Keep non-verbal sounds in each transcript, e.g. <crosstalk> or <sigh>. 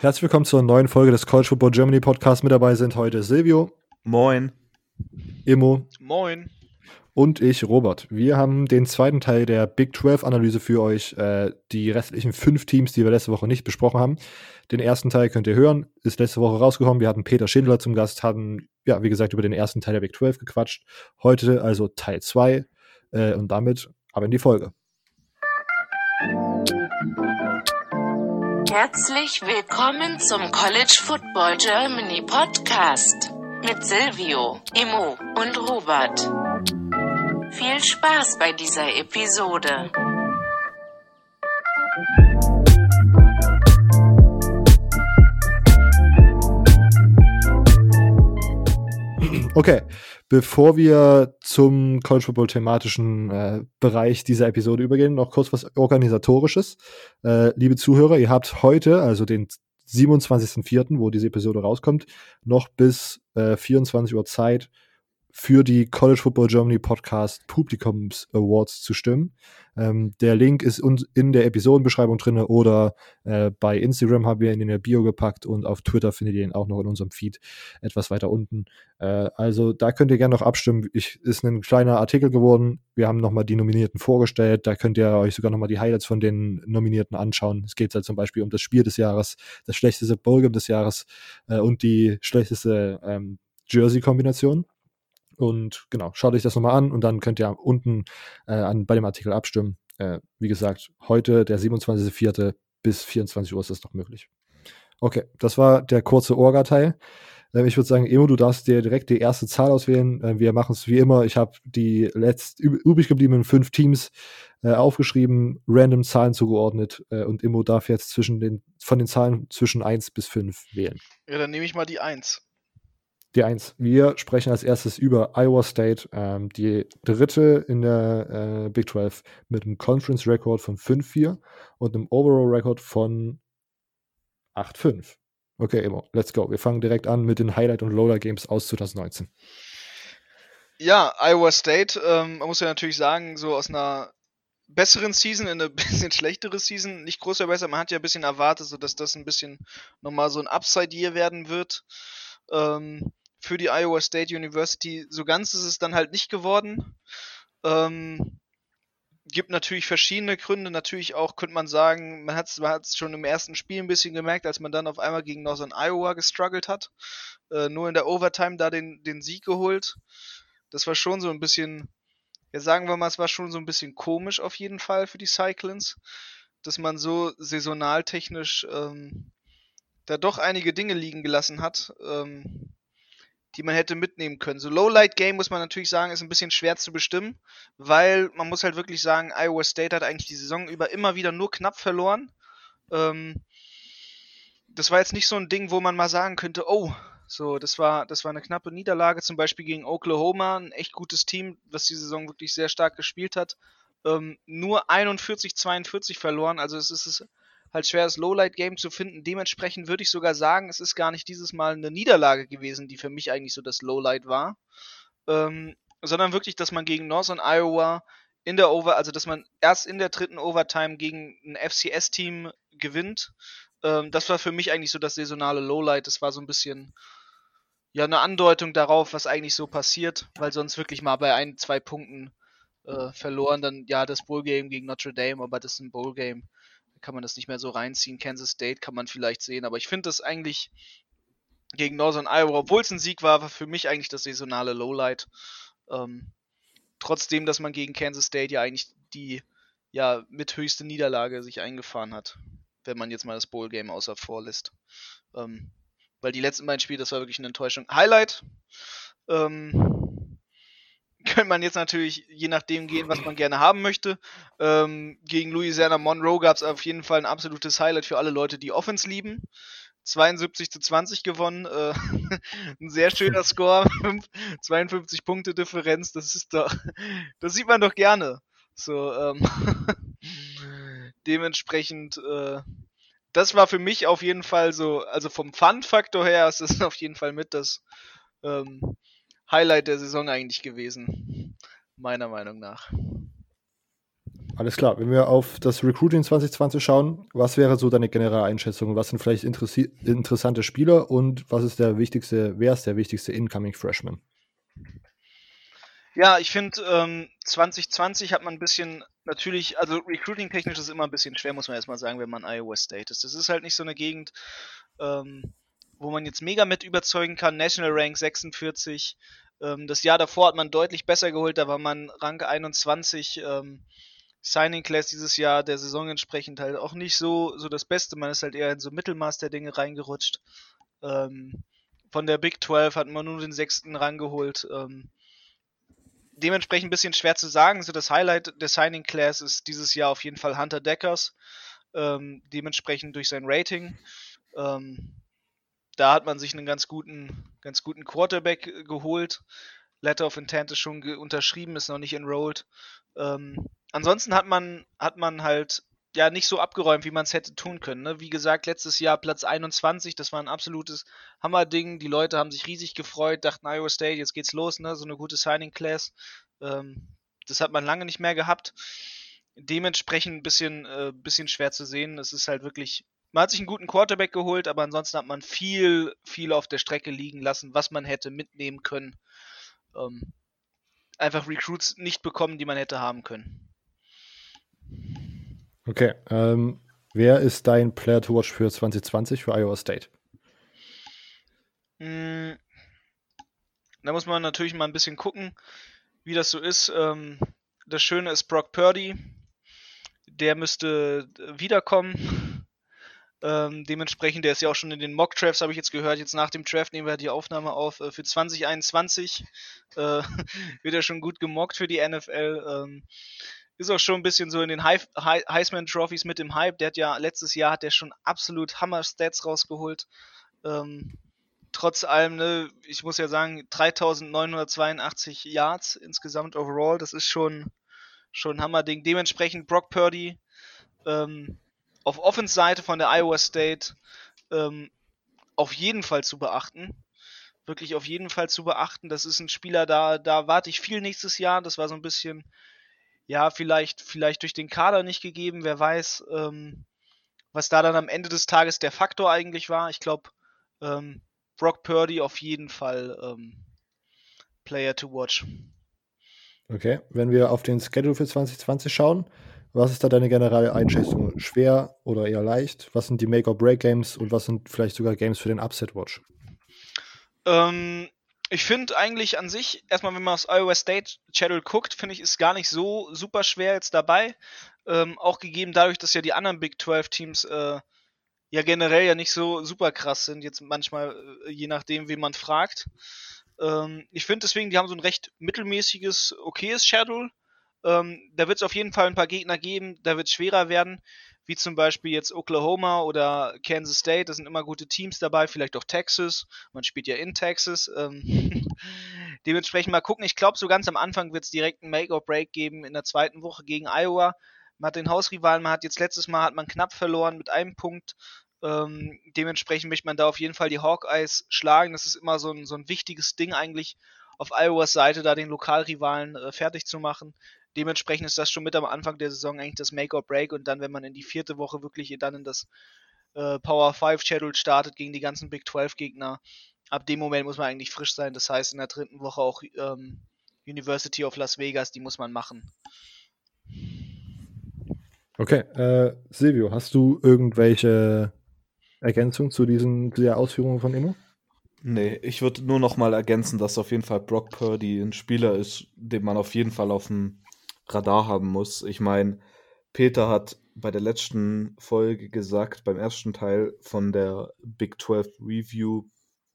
Herzlich willkommen zur neuen Folge des College Football Germany Podcast. Mit dabei sind heute Silvio. Moin. Immo. Moin. Und ich, Robert. Wir haben den zweiten Teil der Big 12 Analyse für euch. Äh, die restlichen fünf Teams, die wir letzte Woche nicht besprochen haben. Den ersten Teil könnt ihr hören. Ist letzte Woche rausgekommen. Wir hatten Peter Schindler zum Gast, hatten, ja, wie gesagt, über den ersten Teil der Big 12 gequatscht. Heute also Teil 2. Äh, und damit aber in die Folge. Herzlich willkommen zum College Football Germany Podcast mit Silvio, Immo und Robert. Viel Spaß bei dieser Episode. Okay, bevor wir zum College Football thematischen äh, Bereich dieser Episode übergehen, noch kurz was organisatorisches. Äh, liebe Zuhörer, ihr habt heute, also den 27.04., wo diese Episode rauskommt, noch bis äh, 24 Uhr Zeit, für die College Football Germany Podcast Publikums Awards zu stimmen. Ähm, der Link ist in der Episodenbeschreibung drin oder äh, bei Instagram haben wir ihn in der Bio gepackt und auf Twitter findet ihr ihn auch noch in unserem Feed etwas weiter unten. Äh, also da könnt ihr gerne noch abstimmen. Ich, ist ein kleiner Artikel geworden. Wir haben nochmal die Nominierten vorgestellt. Da könnt ihr euch sogar nochmal die Highlights von den Nominierten anschauen. Es geht halt zum Beispiel um das Spiel des Jahres, das schlechteste Bowlgame des Jahres äh, und die schlechteste ähm, Jersey-Kombination. Und genau, schaut euch das nochmal an und dann könnt ihr unten äh, an, bei dem Artikel abstimmen. Äh, wie gesagt, heute, der 27.04. bis 24 Uhr ist das noch möglich. Okay, das war der kurze Orga-Teil. Äh, ich würde sagen, Emo, du darfst dir direkt die erste Zahl auswählen. Äh, wir machen es wie immer. Ich habe die letzt übrig gebliebenen fünf Teams äh, aufgeschrieben, random Zahlen zugeordnet äh, und Emo darf jetzt zwischen den, von den Zahlen zwischen 1 bis 5 wählen. Ja, dann nehme ich mal die 1. Die Eins. Wir sprechen als erstes über Iowa State, ähm, die dritte in der äh, Big 12 mit einem Conference Record von 5-4 und einem Overall Record von 8-5. Okay, Emo, let's go. Wir fangen direkt an mit den Highlight- und Loader-Games aus 2019. Ja, Iowa State, ähm, man muss ja natürlich sagen, so aus einer besseren Season in eine <laughs> bisschen schlechtere Season, nicht groß verbessert. Man hat ja ein bisschen erwartet, so dass das ein bisschen nochmal so ein Upside-Year werden wird. Ähm, für die Iowa State University. So ganz ist es dann halt nicht geworden. Ähm, gibt natürlich verschiedene Gründe. Natürlich auch könnte man sagen, man hat es schon im ersten Spiel ein bisschen gemerkt, als man dann auf einmal gegen Northern Iowa gestruggelt hat. Äh, nur in der Overtime da den, den Sieg geholt. Das war schon so ein bisschen, ja sagen wir mal, es war schon so ein bisschen komisch auf jeden Fall für die Cyclones, dass man so saisonaltechnisch ähm, da doch einige Dinge liegen gelassen hat. Ähm, die man hätte mitnehmen können. So Lowlight Game muss man natürlich sagen, ist ein bisschen schwer zu bestimmen, weil man muss halt wirklich sagen, Iowa State hat eigentlich die Saison über immer wieder nur knapp verloren. Ähm, das war jetzt nicht so ein Ding, wo man mal sagen könnte, oh, so, das war, das war eine knappe Niederlage, zum Beispiel gegen Oklahoma, ein echt gutes Team, was die Saison wirklich sehr stark gespielt hat. Ähm, nur 41-42 verloren, also es ist halt schwer, das Lowlight-Game zu finden. Dementsprechend würde ich sogar sagen, es ist gar nicht dieses Mal eine Niederlage gewesen, die für mich eigentlich so das Lowlight war. Ähm, sondern wirklich, dass man gegen Northern Iowa in der Over, also dass man erst in der dritten Overtime gegen ein FCS-Team gewinnt. Ähm, das war für mich eigentlich so das saisonale Lowlight. Das war so ein bisschen ja eine Andeutung darauf, was eigentlich so passiert, weil sonst wirklich mal bei ein, zwei Punkten äh, verloren, dann ja das Bowl-Game gegen Notre Dame, aber das ist ein Bowl-Game kann man das nicht mehr so reinziehen. Kansas State kann man vielleicht sehen, aber ich finde das eigentlich gegen Northern Iowa, obwohl es ein Sieg war, war für mich eigentlich das saisonale Lowlight. Ähm, trotzdem, dass man gegen Kansas State ja eigentlich die ja mit höchste Niederlage sich eingefahren hat, wenn man jetzt mal das Bowl Game außer vor lässt. Ähm, weil die letzten beiden Spiele, das war wirklich eine Enttäuschung. Highlight ähm, könnte man jetzt natürlich je nachdem gehen, was man gerne haben möchte. Ähm, gegen Louisiana Monroe gab es auf jeden Fall ein absolutes Highlight für alle Leute, die Offense lieben. 72 zu 20 gewonnen. Äh, <laughs> ein sehr schöner Score. <laughs> 52 Punkte Differenz. Das ist doch, <laughs> das sieht man doch gerne. So, ähm, dementsprechend, äh, das war für mich auf jeden Fall so, also vom Fun-Faktor her ist es auf jeden Fall mit das ähm, Highlight der Saison eigentlich gewesen. Meiner Meinung nach. alles klar. Wenn wir auf das Recruiting 2020 schauen, was wäre so deine generelle Einschätzung? Was sind vielleicht interessante Spieler und was ist der wichtigste, wer ist der wichtigste Incoming Freshman? Ja, ich finde, ähm, 2020 hat man ein bisschen, natürlich, also recruiting-technisch ist immer ein bisschen schwer, muss man erstmal sagen, wenn man Iowa State ist. Das ist halt nicht so eine Gegend, ähm, wo man jetzt mega mit überzeugen kann. National Rank 46. Ähm, das Jahr davor hat man deutlich besser geholt, da war man Rank 21. Ähm, Signing Class dieses Jahr der Saison entsprechend halt auch nicht so, so das Beste. Man ist halt eher in so Mittelmaß der Dinge reingerutscht. Ähm, von der Big 12 hat man nur den sechsten rangeholt. Ähm, dementsprechend ein bisschen schwer zu sagen. So das Highlight der Signing Class ist dieses Jahr auf jeden Fall Hunter Deckers. Ähm, dementsprechend durch sein Rating. Ähm, da hat man sich einen ganz guten, ganz guten Quarterback geholt. Letter of Intent ist schon unterschrieben, ist noch nicht enrolled. Ähm, ansonsten hat man, hat man halt ja nicht so abgeräumt, wie man es hätte tun können. Ne? Wie gesagt, letztes Jahr Platz 21, das war ein absolutes Hammerding. Die Leute haben sich riesig gefreut, dachten Iowa State, jetzt geht's los, ne? so eine gute Signing Class. Ähm, das hat man lange nicht mehr gehabt. Dementsprechend ein bisschen, äh, bisschen schwer zu sehen. Es ist halt wirklich, man hat sich einen guten Quarterback geholt, aber ansonsten hat man viel, viel auf der Strecke liegen lassen, was man hätte mitnehmen können. Ähm, einfach Recruits nicht bekommen, die man hätte haben können. Okay, ähm, wer ist dein Player to watch für 2020 für Iowa State? Hm, da muss man natürlich mal ein bisschen gucken, wie das so ist. Ähm, das Schöne ist Brock Purdy, der müsste wiederkommen. Ähm, dementsprechend, der ist ja auch schon in den Mock-Drafts, habe ich jetzt gehört. Jetzt nach dem Draft nehmen wir die Aufnahme auf. Äh, für 2021 äh, <laughs> wird er schon gut gemockt für die NFL. Ähm, ist auch schon ein bisschen so in den Heisman Trophies mit dem Hype. Der hat ja letztes Jahr hat der schon absolut Hammer Stats rausgeholt. Ähm, trotz allem, ne, ich muss ja sagen, 3982 Yards insgesamt overall, das ist schon schon ein Hammerding. Dementsprechend Brock Purdy ähm, auf Offense-Seite von der Iowa State ähm, auf jeden Fall zu beachten. Wirklich auf jeden Fall zu beachten. Das ist ein Spieler, da, da warte ich viel nächstes Jahr. Das war so ein bisschen ja, vielleicht, vielleicht durch den Kader nicht gegeben, wer weiß, ähm, was da dann am Ende des Tages der Faktor eigentlich war. Ich glaube, ähm, Brock Purdy auf jeden Fall ähm, Player to watch. Okay, wenn wir auf den Schedule für 2020 schauen, was ist da deine generelle Einschätzung? Schwer oder eher leicht? Was sind die Make-or-Break-Games und was sind vielleicht sogar Games für den Upset-Watch? Ähm, ich finde eigentlich an sich, erstmal wenn man aufs Iowa State Channel guckt, finde ich, ist gar nicht so super schwer jetzt dabei. Ähm, auch gegeben dadurch, dass ja die anderen Big 12 Teams äh, ja generell ja nicht so super krass sind, jetzt manchmal, äh, je nachdem, wen man fragt. Ähm, ich finde deswegen, die haben so ein recht mittelmäßiges, okayes Schedule. Ähm, da wird es auf jeden Fall ein paar Gegner geben, da wird es schwerer werden wie zum Beispiel jetzt Oklahoma oder Kansas State, da sind immer gute Teams dabei, vielleicht auch Texas, man spielt ja in Texas. Ähm, <laughs> dementsprechend mal gucken, ich glaube, so ganz am Anfang wird es direkt ein Make-or-Break geben in der zweiten Woche gegen Iowa. Man hat den Hausrivalen, man hat jetzt letztes Mal hat man knapp verloren mit einem Punkt. Ähm, dementsprechend möchte man da auf jeden Fall die Hawkeyes schlagen. Das ist immer so ein, so ein wichtiges Ding eigentlich auf Iowas Seite, da den Lokalrivalen äh, fertig zu machen. Dementsprechend ist das schon mit am Anfang der Saison eigentlich das Make or Break und dann, wenn man in die vierte Woche wirklich dann in das äh, Power 5 Schedule startet gegen die ganzen Big 12 Gegner, ab dem Moment muss man eigentlich frisch sein. Das heißt, in der dritten Woche auch ähm, University of Las Vegas, die muss man machen. Okay, äh, Silvio, hast du irgendwelche Ergänzungen zu diesen zu der Ausführungen von Immo? Nee, ich würde nur noch mal ergänzen, dass auf jeden Fall Brock Purdy ein Spieler ist, den man auf jeden Fall auf dem Radar haben muss. Ich meine, Peter hat bei der letzten Folge gesagt, beim ersten Teil von der Big 12 Review,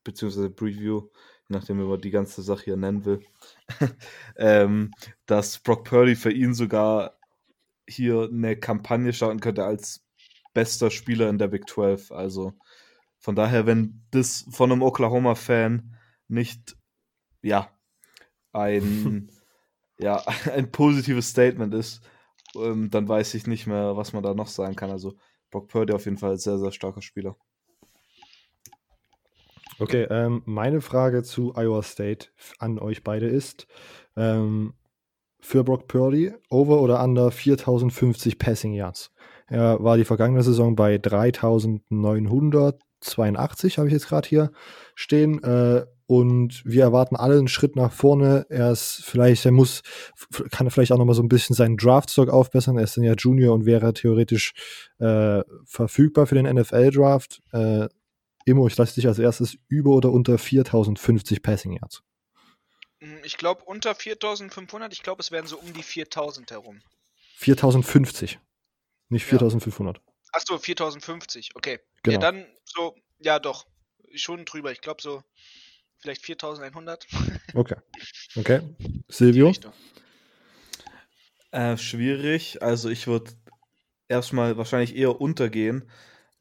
beziehungsweise Preview, nachdem man die ganze Sache hier nennen will, <laughs> ähm, dass Brock Purdy für ihn sogar hier eine Kampagne starten könnte als bester Spieler in der Big 12. Also von daher, wenn das von einem Oklahoma-Fan nicht, ja, ein <laughs> ja, <laughs> ein positives Statement ist, ähm, dann weiß ich nicht mehr, was man da noch sagen kann. Also Brock Purdy auf jeden Fall sehr, sehr starker Spieler. Okay, ähm, meine Frage zu Iowa State an euch beide ist, ähm, für Brock Purdy, over oder under 4050 Passing Yards. Er war die vergangene Saison bei 3982, habe ich jetzt gerade hier stehen. Äh, und wir erwarten alle einen Schritt nach vorne. Er ist vielleicht, er muss, kann er vielleicht auch nochmal so ein bisschen seinen Draftstock aufbessern. Er ist dann ja Junior und wäre theoretisch äh, verfügbar für den NFL-Draft. Äh, Immo, ich lasse dich als erstes über oder unter 4050 Passing Yards. Hm, ich glaube unter 4500, ich glaube es werden so um die 4000 herum. 4050, nicht 4500. Ja. Achso, 4050, okay. Genau. Ja, dann so, ja doch, schon drüber. Ich glaube so vielleicht 4100. Okay. <laughs> Okay. Silvio? Äh, schwierig. Also ich würde erstmal wahrscheinlich eher untergehen.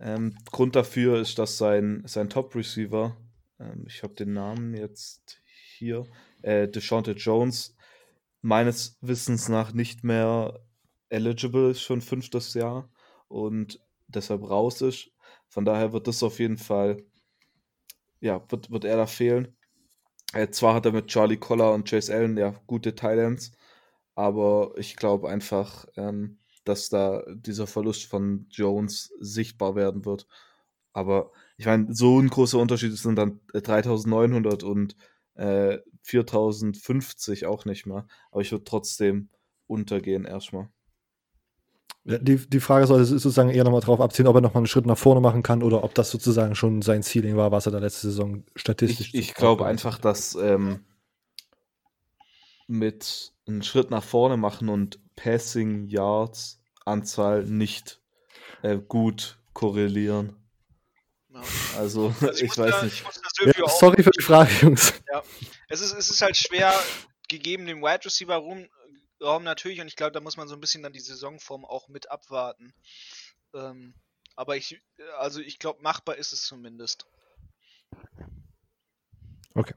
Ähm, Grund dafür ist, dass sein, sein Top-Receiver, ähm, ich habe den Namen jetzt hier, äh, DeShante Jones, meines Wissens nach nicht mehr eligible ist, schon fünftes Jahr und deshalb raus ist. Von daher wird das auf jeden Fall ja, wird, wird er da fehlen. Äh, zwar hat er mit Charlie Collar und Chase Allen ja gute Thailands, aber ich glaube einfach, ähm, dass da dieser Verlust von Jones sichtbar werden wird. Aber ich meine, so ein großer Unterschied sind dann 3900 und äh, 4050 auch nicht mehr. Aber ich würde trotzdem untergehen erstmal. Die, die Frage sollte sozusagen eher nochmal drauf abziehen, ob er nochmal einen Schritt nach vorne machen kann oder ob das sozusagen schon sein Ceiling war, was er da letzte Saison statistisch. Ich, ich glaube einfach, dass ähm, mit einen Schritt nach vorne machen und Passing Yards Anzahl nicht äh, gut korrelieren. Also, also, ich, <laughs> ich weiß da, nicht. Ja, sorry für die Frage, Jungs. Ja. Es, ist, es ist halt schwer, gegeben dem Wide Receiver rum, Raum natürlich und ich glaube, da muss man so ein bisschen dann die Saisonform auch mit abwarten. Ähm, aber ich, also ich glaube, machbar ist es zumindest. Okay.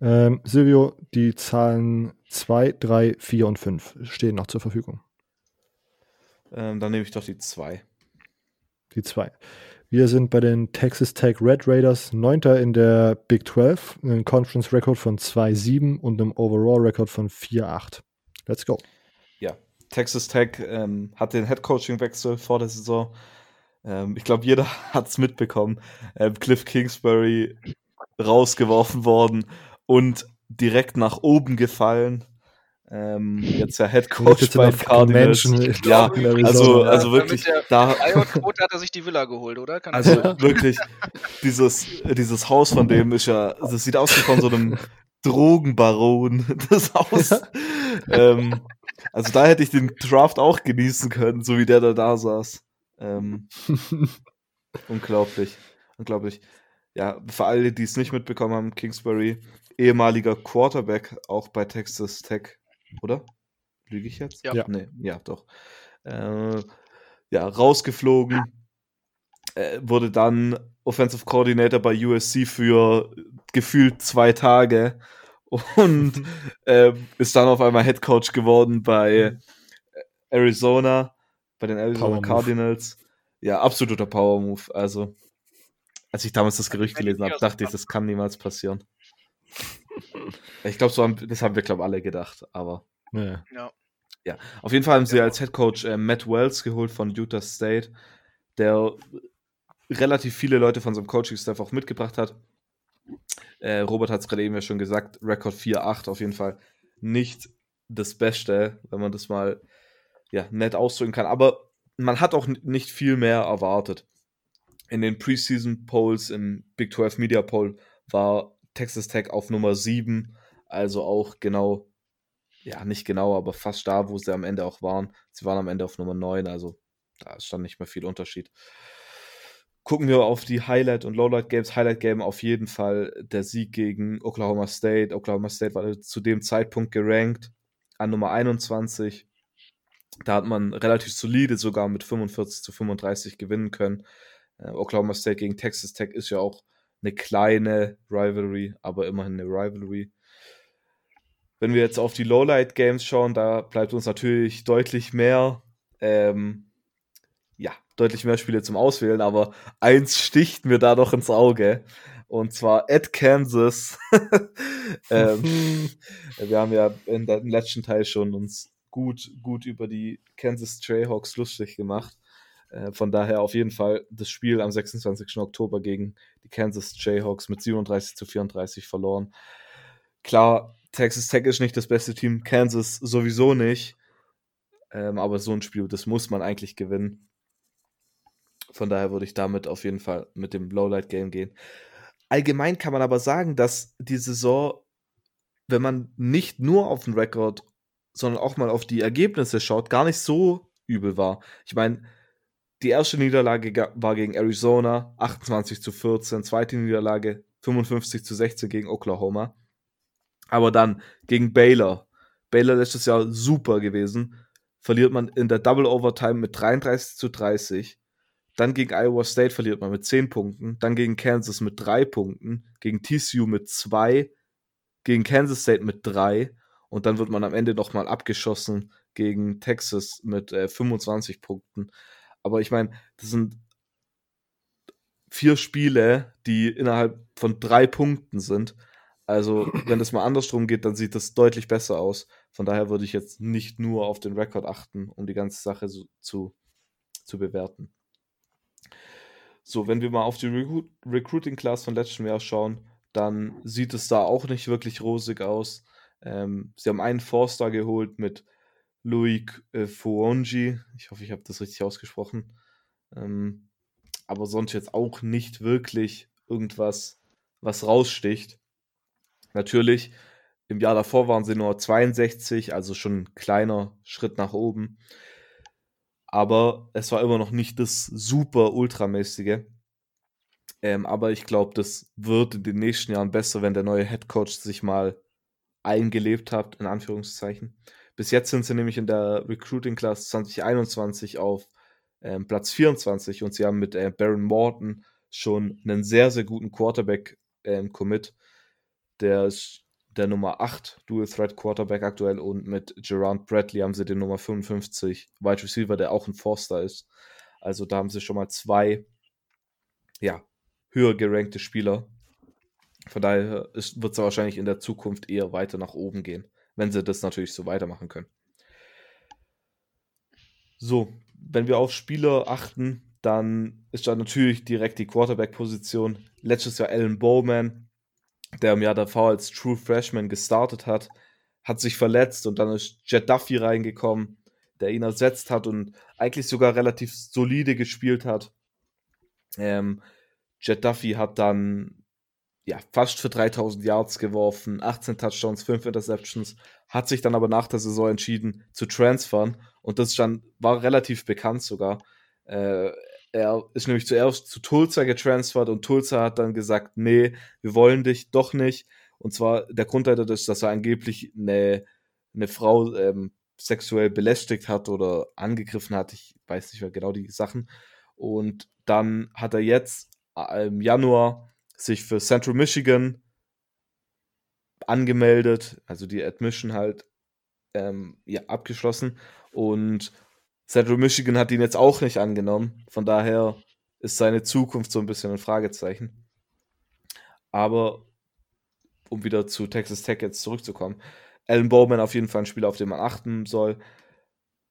Ähm, Silvio, die Zahlen 2, 3, 4 und 5 stehen noch zur Verfügung. Ähm, dann nehme ich doch die 2. Die 2. Wir sind bei den Texas Tech Red Raiders, Neunter in der Big 12, einen Conference Record von 2-7 und einem Overall Record von 4-8. Let's go. Ja, Texas Tech ähm, hat den Head Coaching Wechsel vor der Saison. Ähm, ich glaube, jeder <laughs> hat es mitbekommen. Ähm, Cliff Kingsbury rausgeworfen worden und direkt nach oben gefallen. Ähm, jetzt ja Head Coach bei Cardinals. Ja, also, also wirklich. Da <laughs> Quote hat er sich die Villa geholt, oder? Kann also wirklich, dieses, dieses Haus von dem ist ja, das sieht aus wie von so einem <laughs> Drogenbaron, <laughs> das Haus. ähm, also da hätte ich den Draft auch genießen können, so wie der da da saß. Ähm, <laughs> unglaublich, unglaublich. Ja, für alle, die es nicht mitbekommen haben, Kingsbury, ehemaliger Quarterback, auch bei Texas Tech, oder? Lüge ich jetzt? Ja. Nee, ja, doch. Äh, ja, rausgeflogen, äh, wurde dann Offensive Coordinator bei USC für gefühlt zwei Tage und <laughs> äh, ist dann auf einmal Head Coach geworden bei Arizona, bei den Arizona Power Cardinals. Move. Ja, absoluter Power Move. Also, als ich damals das Gerücht gelesen habe, dachte ich, das kann niemals passieren. <laughs> Ich glaube, so haben, das haben wir, glaube alle gedacht, aber. Ja. ja. auf jeden Fall haben sie als Head Coach äh, Matt Wells geholt von Utah State, der relativ viele Leute von seinem Coaching-Staff auch mitgebracht hat. Äh, Robert hat es gerade eben ja schon gesagt, Rekord 4-8 auf jeden Fall nicht das Beste, wenn man das mal ja, nett ausdrücken kann. Aber man hat auch nicht viel mehr erwartet. In den Preseason Polls im Big 12 Media Poll war Texas Tech auf Nummer 7, also auch genau, ja, nicht genau, aber fast da, wo sie am Ende auch waren. Sie waren am Ende auf Nummer 9, also da ist dann nicht mehr viel Unterschied gucken wir auf die Highlight- und Lowlight-Games. Highlight-Game auf jeden Fall der Sieg gegen Oklahoma State. Oklahoma State war zu dem Zeitpunkt gerankt an Nummer 21. Da hat man relativ solide sogar mit 45 zu 35 gewinnen können. Äh, Oklahoma State gegen Texas Tech ist ja auch eine kleine Rivalry, aber immerhin eine Rivalry. Wenn wir jetzt auf die Lowlight-Games schauen, da bleibt uns natürlich deutlich mehr ähm, ja, deutlich mehr Spiele zum Auswählen, aber eins sticht mir da doch ins Auge. Und zwar at Kansas. <laughs> ähm, <laughs> wir haben ja in der, im letzten Teil schon uns gut, gut über die Kansas Jayhawks lustig gemacht. Äh, von daher auf jeden Fall das Spiel am 26. Oktober gegen die Kansas Jayhawks mit 37 zu 34 verloren. Klar, Texas Tech ist nicht das beste Team, Kansas sowieso nicht. Ähm, aber so ein Spiel, das muss man eigentlich gewinnen. Von daher würde ich damit auf jeden Fall mit dem Lowlight Game gehen. Allgemein kann man aber sagen, dass die Saison, wenn man nicht nur auf den Rekord, sondern auch mal auf die Ergebnisse schaut, gar nicht so übel war. Ich meine, die erste Niederlage war gegen Arizona, 28 zu 14, zweite Niederlage 55 zu 16 gegen Oklahoma. Aber dann gegen Baylor. Baylor letztes Jahr super gewesen. Verliert man in der Double Overtime mit 33 zu 30. Dann gegen Iowa State verliert man mit 10 Punkten. Dann gegen Kansas mit 3 Punkten. Gegen TCU mit 2. Gegen Kansas State mit 3. Und dann wird man am Ende nochmal abgeschossen gegen Texas mit äh, 25 Punkten. Aber ich meine, das sind vier Spiele, die innerhalb von drei Punkten sind. Also, wenn es mal andersrum geht, dann sieht das deutlich besser aus. Von daher würde ich jetzt nicht nur auf den Rekord achten, um die ganze Sache so, zu, zu bewerten. So, wenn wir mal auf die Recru Recruiting Class von letztem Jahr schauen, dann sieht es da auch nicht wirklich rosig aus. Ähm, sie haben einen Four-Star geholt mit Louis äh, Fuonji. Ich hoffe, ich habe das richtig ausgesprochen. Ähm, aber sonst jetzt auch nicht wirklich irgendwas, was raussticht. Natürlich, im Jahr davor waren sie nur 62, also schon ein kleiner Schritt nach oben. Aber es war immer noch nicht das super ultramäßige. Ähm, aber ich glaube, das wird in den nächsten Jahren besser, wenn der neue Head Coach sich mal eingelebt hat, in Anführungszeichen. Bis jetzt sind sie nämlich in der Recruiting Class 2021 auf ähm, Platz 24 und sie haben mit äh, Baron Morton schon einen sehr, sehr guten Quarterback-Commit. Ähm, der ist der Nummer 8 Dual Threat Quarterback aktuell und mit Gerard Bradley haben sie den Nummer 55 Wide Receiver, der auch ein Forster ist. Also da haben sie schon mal zwei, ja, höher gerankte Spieler. Von daher wird es wahrscheinlich in der Zukunft eher weiter nach oben gehen, wenn sie das natürlich so weitermachen können. So, wenn wir auf Spieler achten, dann ist da natürlich direkt die Quarterback-Position. Letztes Jahr Alan Bowman, der im Jahr davor als True Freshman gestartet hat, hat sich verletzt und dann ist Jet Duffy reingekommen, der ihn ersetzt hat und eigentlich sogar relativ solide gespielt hat. Ähm, Jet Duffy hat dann ja, fast für 3000 Yards geworfen, 18 Touchdowns, 5 Interceptions, hat sich dann aber nach der Saison entschieden zu transfern und das dann war relativ bekannt sogar. Äh, er ist nämlich zuerst zu Tulsa getransfert und Tulsa hat dann gesagt, nee, wir wollen dich doch nicht. Und zwar der Grund ist, dass er angeblich eine, eine Frau ähm, sexuell belästigt hat oder angegriffen hat. Ich weiß nicht mehr genau die Sachen. Und dann hat er jetzt äh, im Januar sich für Central Michigan angemeldet, also die Admission halt ähm, ja, abgeschlossen. Und Central Michigan hat ihn jetzt auch nicht angenommen. Von daher ist seine Zukunft so ein bisschen ein Fragezeichen. Aber um wieder zu Texas Tech jetzt zurückzukommen, Alan Bowman auf jeden Fall ein Spieler, auf den man achten soll.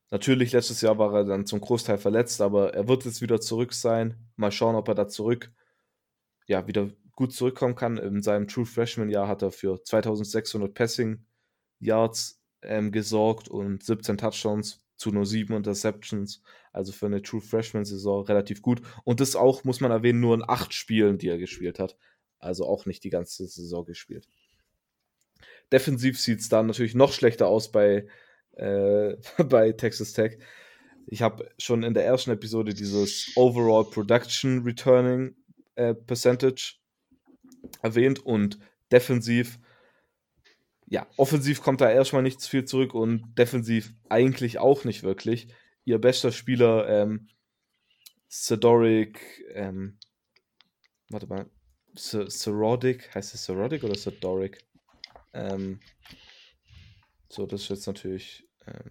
Natürlich, letztes Jahr war er dann zum Großteil verletzt, aber er wird jetzt wieder zurück sein. Mal schauen, ob er da zurück, ja, wieder gut zurückkommen kann. In seinem True Freshman Jahr hat er für 2600 Passing Yards ähm, gesorgt und 17 Touchdowns zu nur sieben Interceptions. Also für eine True Freshman-Saison relativ gut. Und das auch, muss man erwähnen, nur in acht Spielen, die er gespielt hat. Also auch nicht die ganze Saison gespielt. Defensiv sieht es dann natürlich noch schlechter aus bei, äh, <laughs> bei Texas Tech. Ich habe schon in der ersten Episode dieses Overall Production Returning äh, Percentage erwähnt und defensiv ja, offensiv kommt da erstmal nichts viel zurück und defensiv eigentlich auch nicht wirklich. Ihr bester Spieler, ähm, Sedoric, ähm, warte mal, Serodic, heißt es Serodic oder Sedoric? Ähm, so, das ist jetzt natürlich ähm,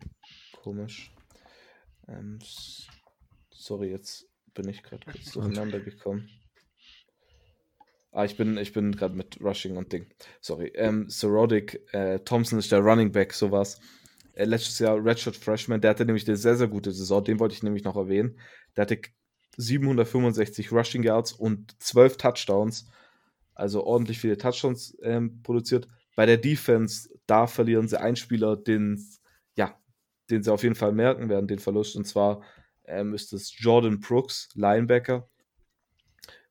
komisch. Ähm, sorry, jetzt bin ich gerade kurz durcheinander gekommen. Ah, ich bin, ich bin gerade mit Rushing und Ding. Sorry. Ähm, Sorodic, äh, Thompson ist der Running Back, sowas. Äh, letztes Jahr Redshirt Freshman, der hatte nämlich eine sehr, sehr gute Saison, den wollte ich nämlich noch erwähnen. Der hatte 765 Rushing Yards und 12 Touchdowns. Also ordentlich viele Touchdowns ähm, produziert. Bei der Defense, da verlieren sie einen Spieler, den, ja, den sie auf jeden Fall merken werden, den Verlust. Und zwar ähm, ist es Jordan Brooks, Linebacker.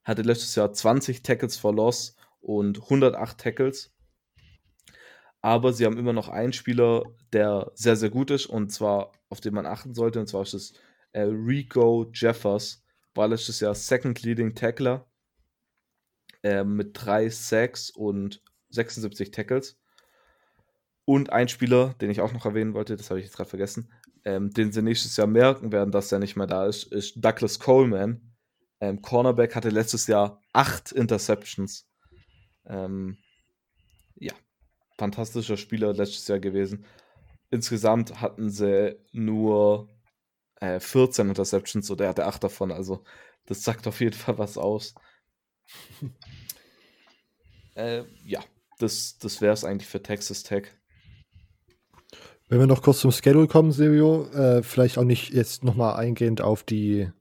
Hatte letztes Jahr 20 Tackles for Loss und 108 Tackles. Aber sie haben immer noch einen Spieler, der sehr, sehr gut ist und zwar auf den man achten sollte. Und zwar ist es äh, Rico Jeffers. War letztes Jahr Second Leading Tackler äh, mit drei Sacks und 76 Tackles. Und ein Spieler, den ich auch noch erwähnen wollte, das habe ich jetzt gerade vergessen, ähm, den sie nächstes Jahr merken werden, dass er nicht mehr da ist, ist Douglas Coleman. Ähm, Cornerback hatte letztes Jahr acht Interceptions. Ähm, ja, fantastischer Spieler letztes Jahr gewesen. Insgesamt hatten sie nur äh, 14 Interceptions oder er hatte acht davon. Also das sagt auf jeden Fall was aus. <laughs> äh, ja, das, das wäre es eigentlich für Texas Tech. Wenn wir noch kurz zum Schedule kommen, Silvio, äh, vielleicht auch nicht jetzt nochmal eingehend auf die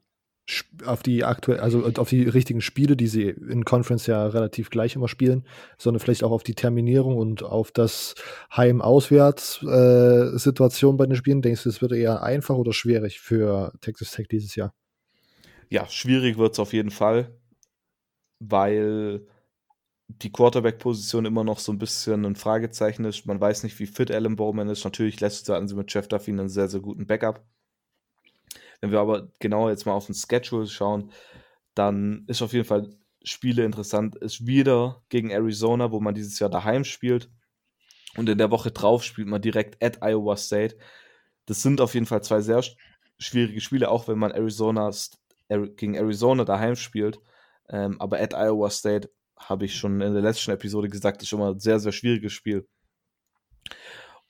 auf die aktuell, also auf die richtigen Spiele, die sie in Conference ja relativ gleich immer spielen, sondern vielleicht auch auf die Terminierung und auf das Heim-Auswärts-Situation äh, bei den Spielen. Denkst du, es wird eher einfach oder schwierig für Texas Tech dieses Jahr? Ja, schwierig wird es auf jeden Fall, weil die Quarterback-Position immer noch so ein bisschen ein Fragezeichen ist. Man weiß nicht, wie fit Alan Bowman ist. Natürlich lässt hatten sie mit Jeff Duffy einen sehr, sehr guten Backup. Wenn wir aber genauer jetzt mal auf den Schedule schauen, dann ist auf jeden Fall Spiele interessant. Ist wieder gegen Arizona, wo man dieses Jahr daheim spielt. Und in der Woche drauf spielt man direkt at Iowa State. Das sind auf jeden Fall zwei sehr schwierige Spiele, auch wenn man Arizona gegen Arizona daheim spielt. Ähm, aber at Iowa State habe ich schon in der letzten Episode gesagt, ist schon mal ein sehr, sehr schwieriges Spiel.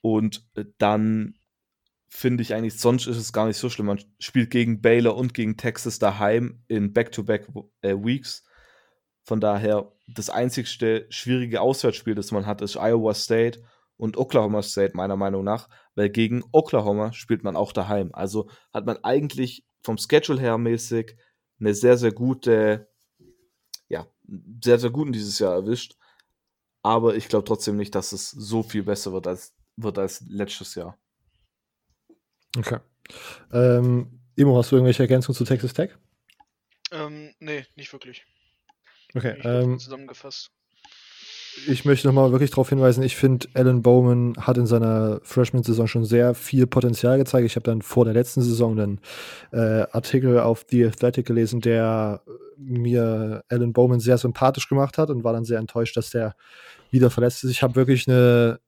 Und äh, dann finde ich eigentlich, sonst ist es gar nicht so schlimm. Man spielt gegen Baylor und gegen Texas daheim in Back-to-Back -back, äh, Weeks. Von daher, das einzigste schwierige Auswärtsspiel, das man hat, ist Iowa State und Oklahoma State, meiner Meinung nach, weil gegen Oklahoma spielt man auch daheim. Also hat man eigentlich vom Schedule her mäßig eine sehr, sehr gute ja, sehr, sehr guten dieses Jahr erwischt. Aber ich glaube trotzdem nicht, dass es so viel besser wird als, wird als letztes Jahr. Okay. Ähm, Imo, hast du irgendwelche Ergänzungen zu Texas Tech? Ähm, nee, nicht wirklich. Okay. Ähm, zusammengefasst ich möchte nochmal wirklich darauf hinweisen, ich finde, Alan Bowman hat in seiner Freshman-Saison schon sehr viel Potenzial gezeigt. Ich habe dann vor der letzten Saison einen äh, Artikel auf The Athletic gelesen, der mir Alan Bowman sehr sympathisch gemacht hat und war dann sehr enttäuscht, dass der wieder verletzt ist. Ich habe wirklich eine,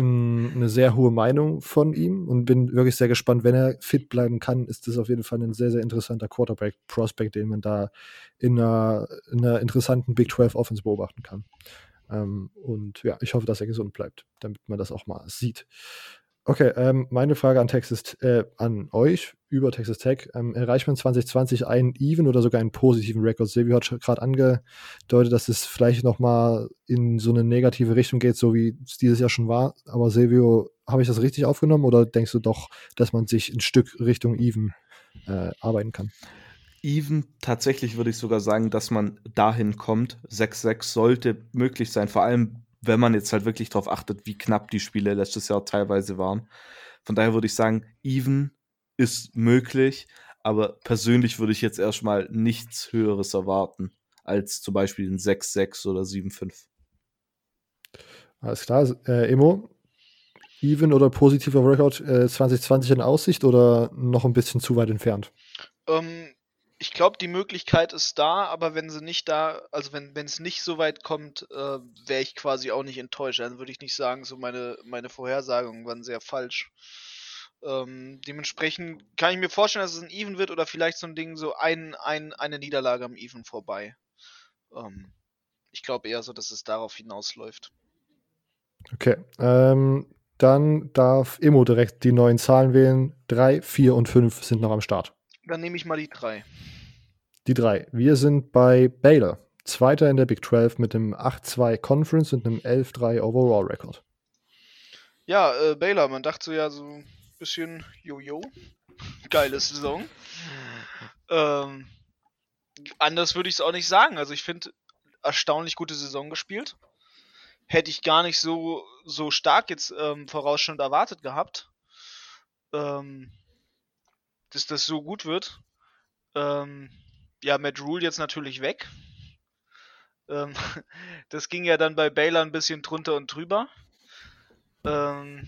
eine sehr hohe Meinung von ihm und bin wirklich sehr gespannt, wenn er fit bleiben kann, ist das auf jeden Fall ein sehr, sehr interessanter Quarterback-Prospect, den man da in einer, in einer interessanten Big 12 Offense beobachten kann. Ähm, und ja, ich hoffe, dass er gesund bleibt, damit man das auch mal sieht. Okay, ähm, meine Frage an Texas, äh, an euch über Texas Tech. Ähm, erreicht man 2020 einen even oder sogar einen positiven Rekord? Silvio hat gerade angedeutet, dass es vielleicht nochmal in so eine negative Richtung geht, so wie es dieses Jahr schon war. Aber Silvio, habe ich das richtig aufgenommen oder denkst du doch, dass man sich ein Stück Richtung even äh, arbeiten kann? even. Tatsächlich würde ich sogar sagen, dass man dahin kommt. 6-6 sollte möglich sein, vor allem wenn man jetzt halt wirklich darauf achtet, wie knapp die Spiele letztes Jahr teilweise waren. Von daher würde ich sagen, even ist möglich, aber persönlich würde ich jetzt erstmal nichts Höheres erwarten als zum Beispiel ein 6-6 oder 7-5. Alles klar. Äh, Emo, even oder positiver Workout äh, 2020 in Aussicht oder noch ein bisschen zu weit entfernt? Ähm, ich glaube, die Möglichkeit ist da, aber wenn sie nicht da, also wenn es nicht so weit kommt, äh, wäre ich quasi auch nicht enttäuscht. Dann würde ich nicht sagen, so meine, meine Vorhersagungen waren sehr falsch. Ähm, dementsprechend kann ich mir vorstellen, dass es ein Even wird oder vielleicht so ein Ding, so ein, ein, eine Niederlage am Even vorbei. Ähm, ich glaube eher so, dass es darauf hinausläuft. Okay. Ähm, dann darf Emo direkt die neuen Zahlen wählen. Drei, vier und fünf sind noch am Start. Dann nehme ich mal die drei. Die drei. Wir sind bei Baylor. Zweiter in der Big 12 mit einem 8-2 Conference und einem 11-3 Overall Record. Ja, äh, Baylor, man dachte so ja so ein bisschen Jojo. <laughs> Geile Saison. Ähm, anders würde ich es auch nicht sagen. Also ich finde, erstaunlich gute Saison gespielt. Hätte ich gar nicht so, so stark jetzt ähm, vorausschauend erwartet gehabt. Ähm, dass das so gut wird. Ähm, ja, Matt Rule jetzt natürlich weg. Ähm, <laughs> das ging ja dann bei Baylor ein bisschen drunter und drüber. Ähm,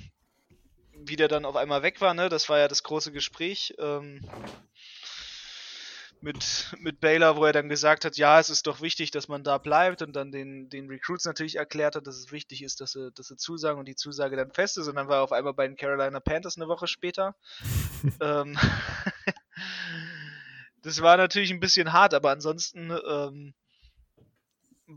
wie der dann auf einmal weg war, ne? Das war ja das große Gespräch ähm, mit, mit Baylor, wo er dann gesagt hat, ja, es ist doch wichtig, dass man da bleibt und dann den, den Recruits natürlich erklärt hat, dass es wichtig ist, dass sie, dass sie zusagen und die Zusage dann fest ist und dann war er auf einmal bei den Carolina Panthers eine Woche später. <laughs> ähm, <laughs> das war natürlich ein bisschen hart, aber ansonsten ähm,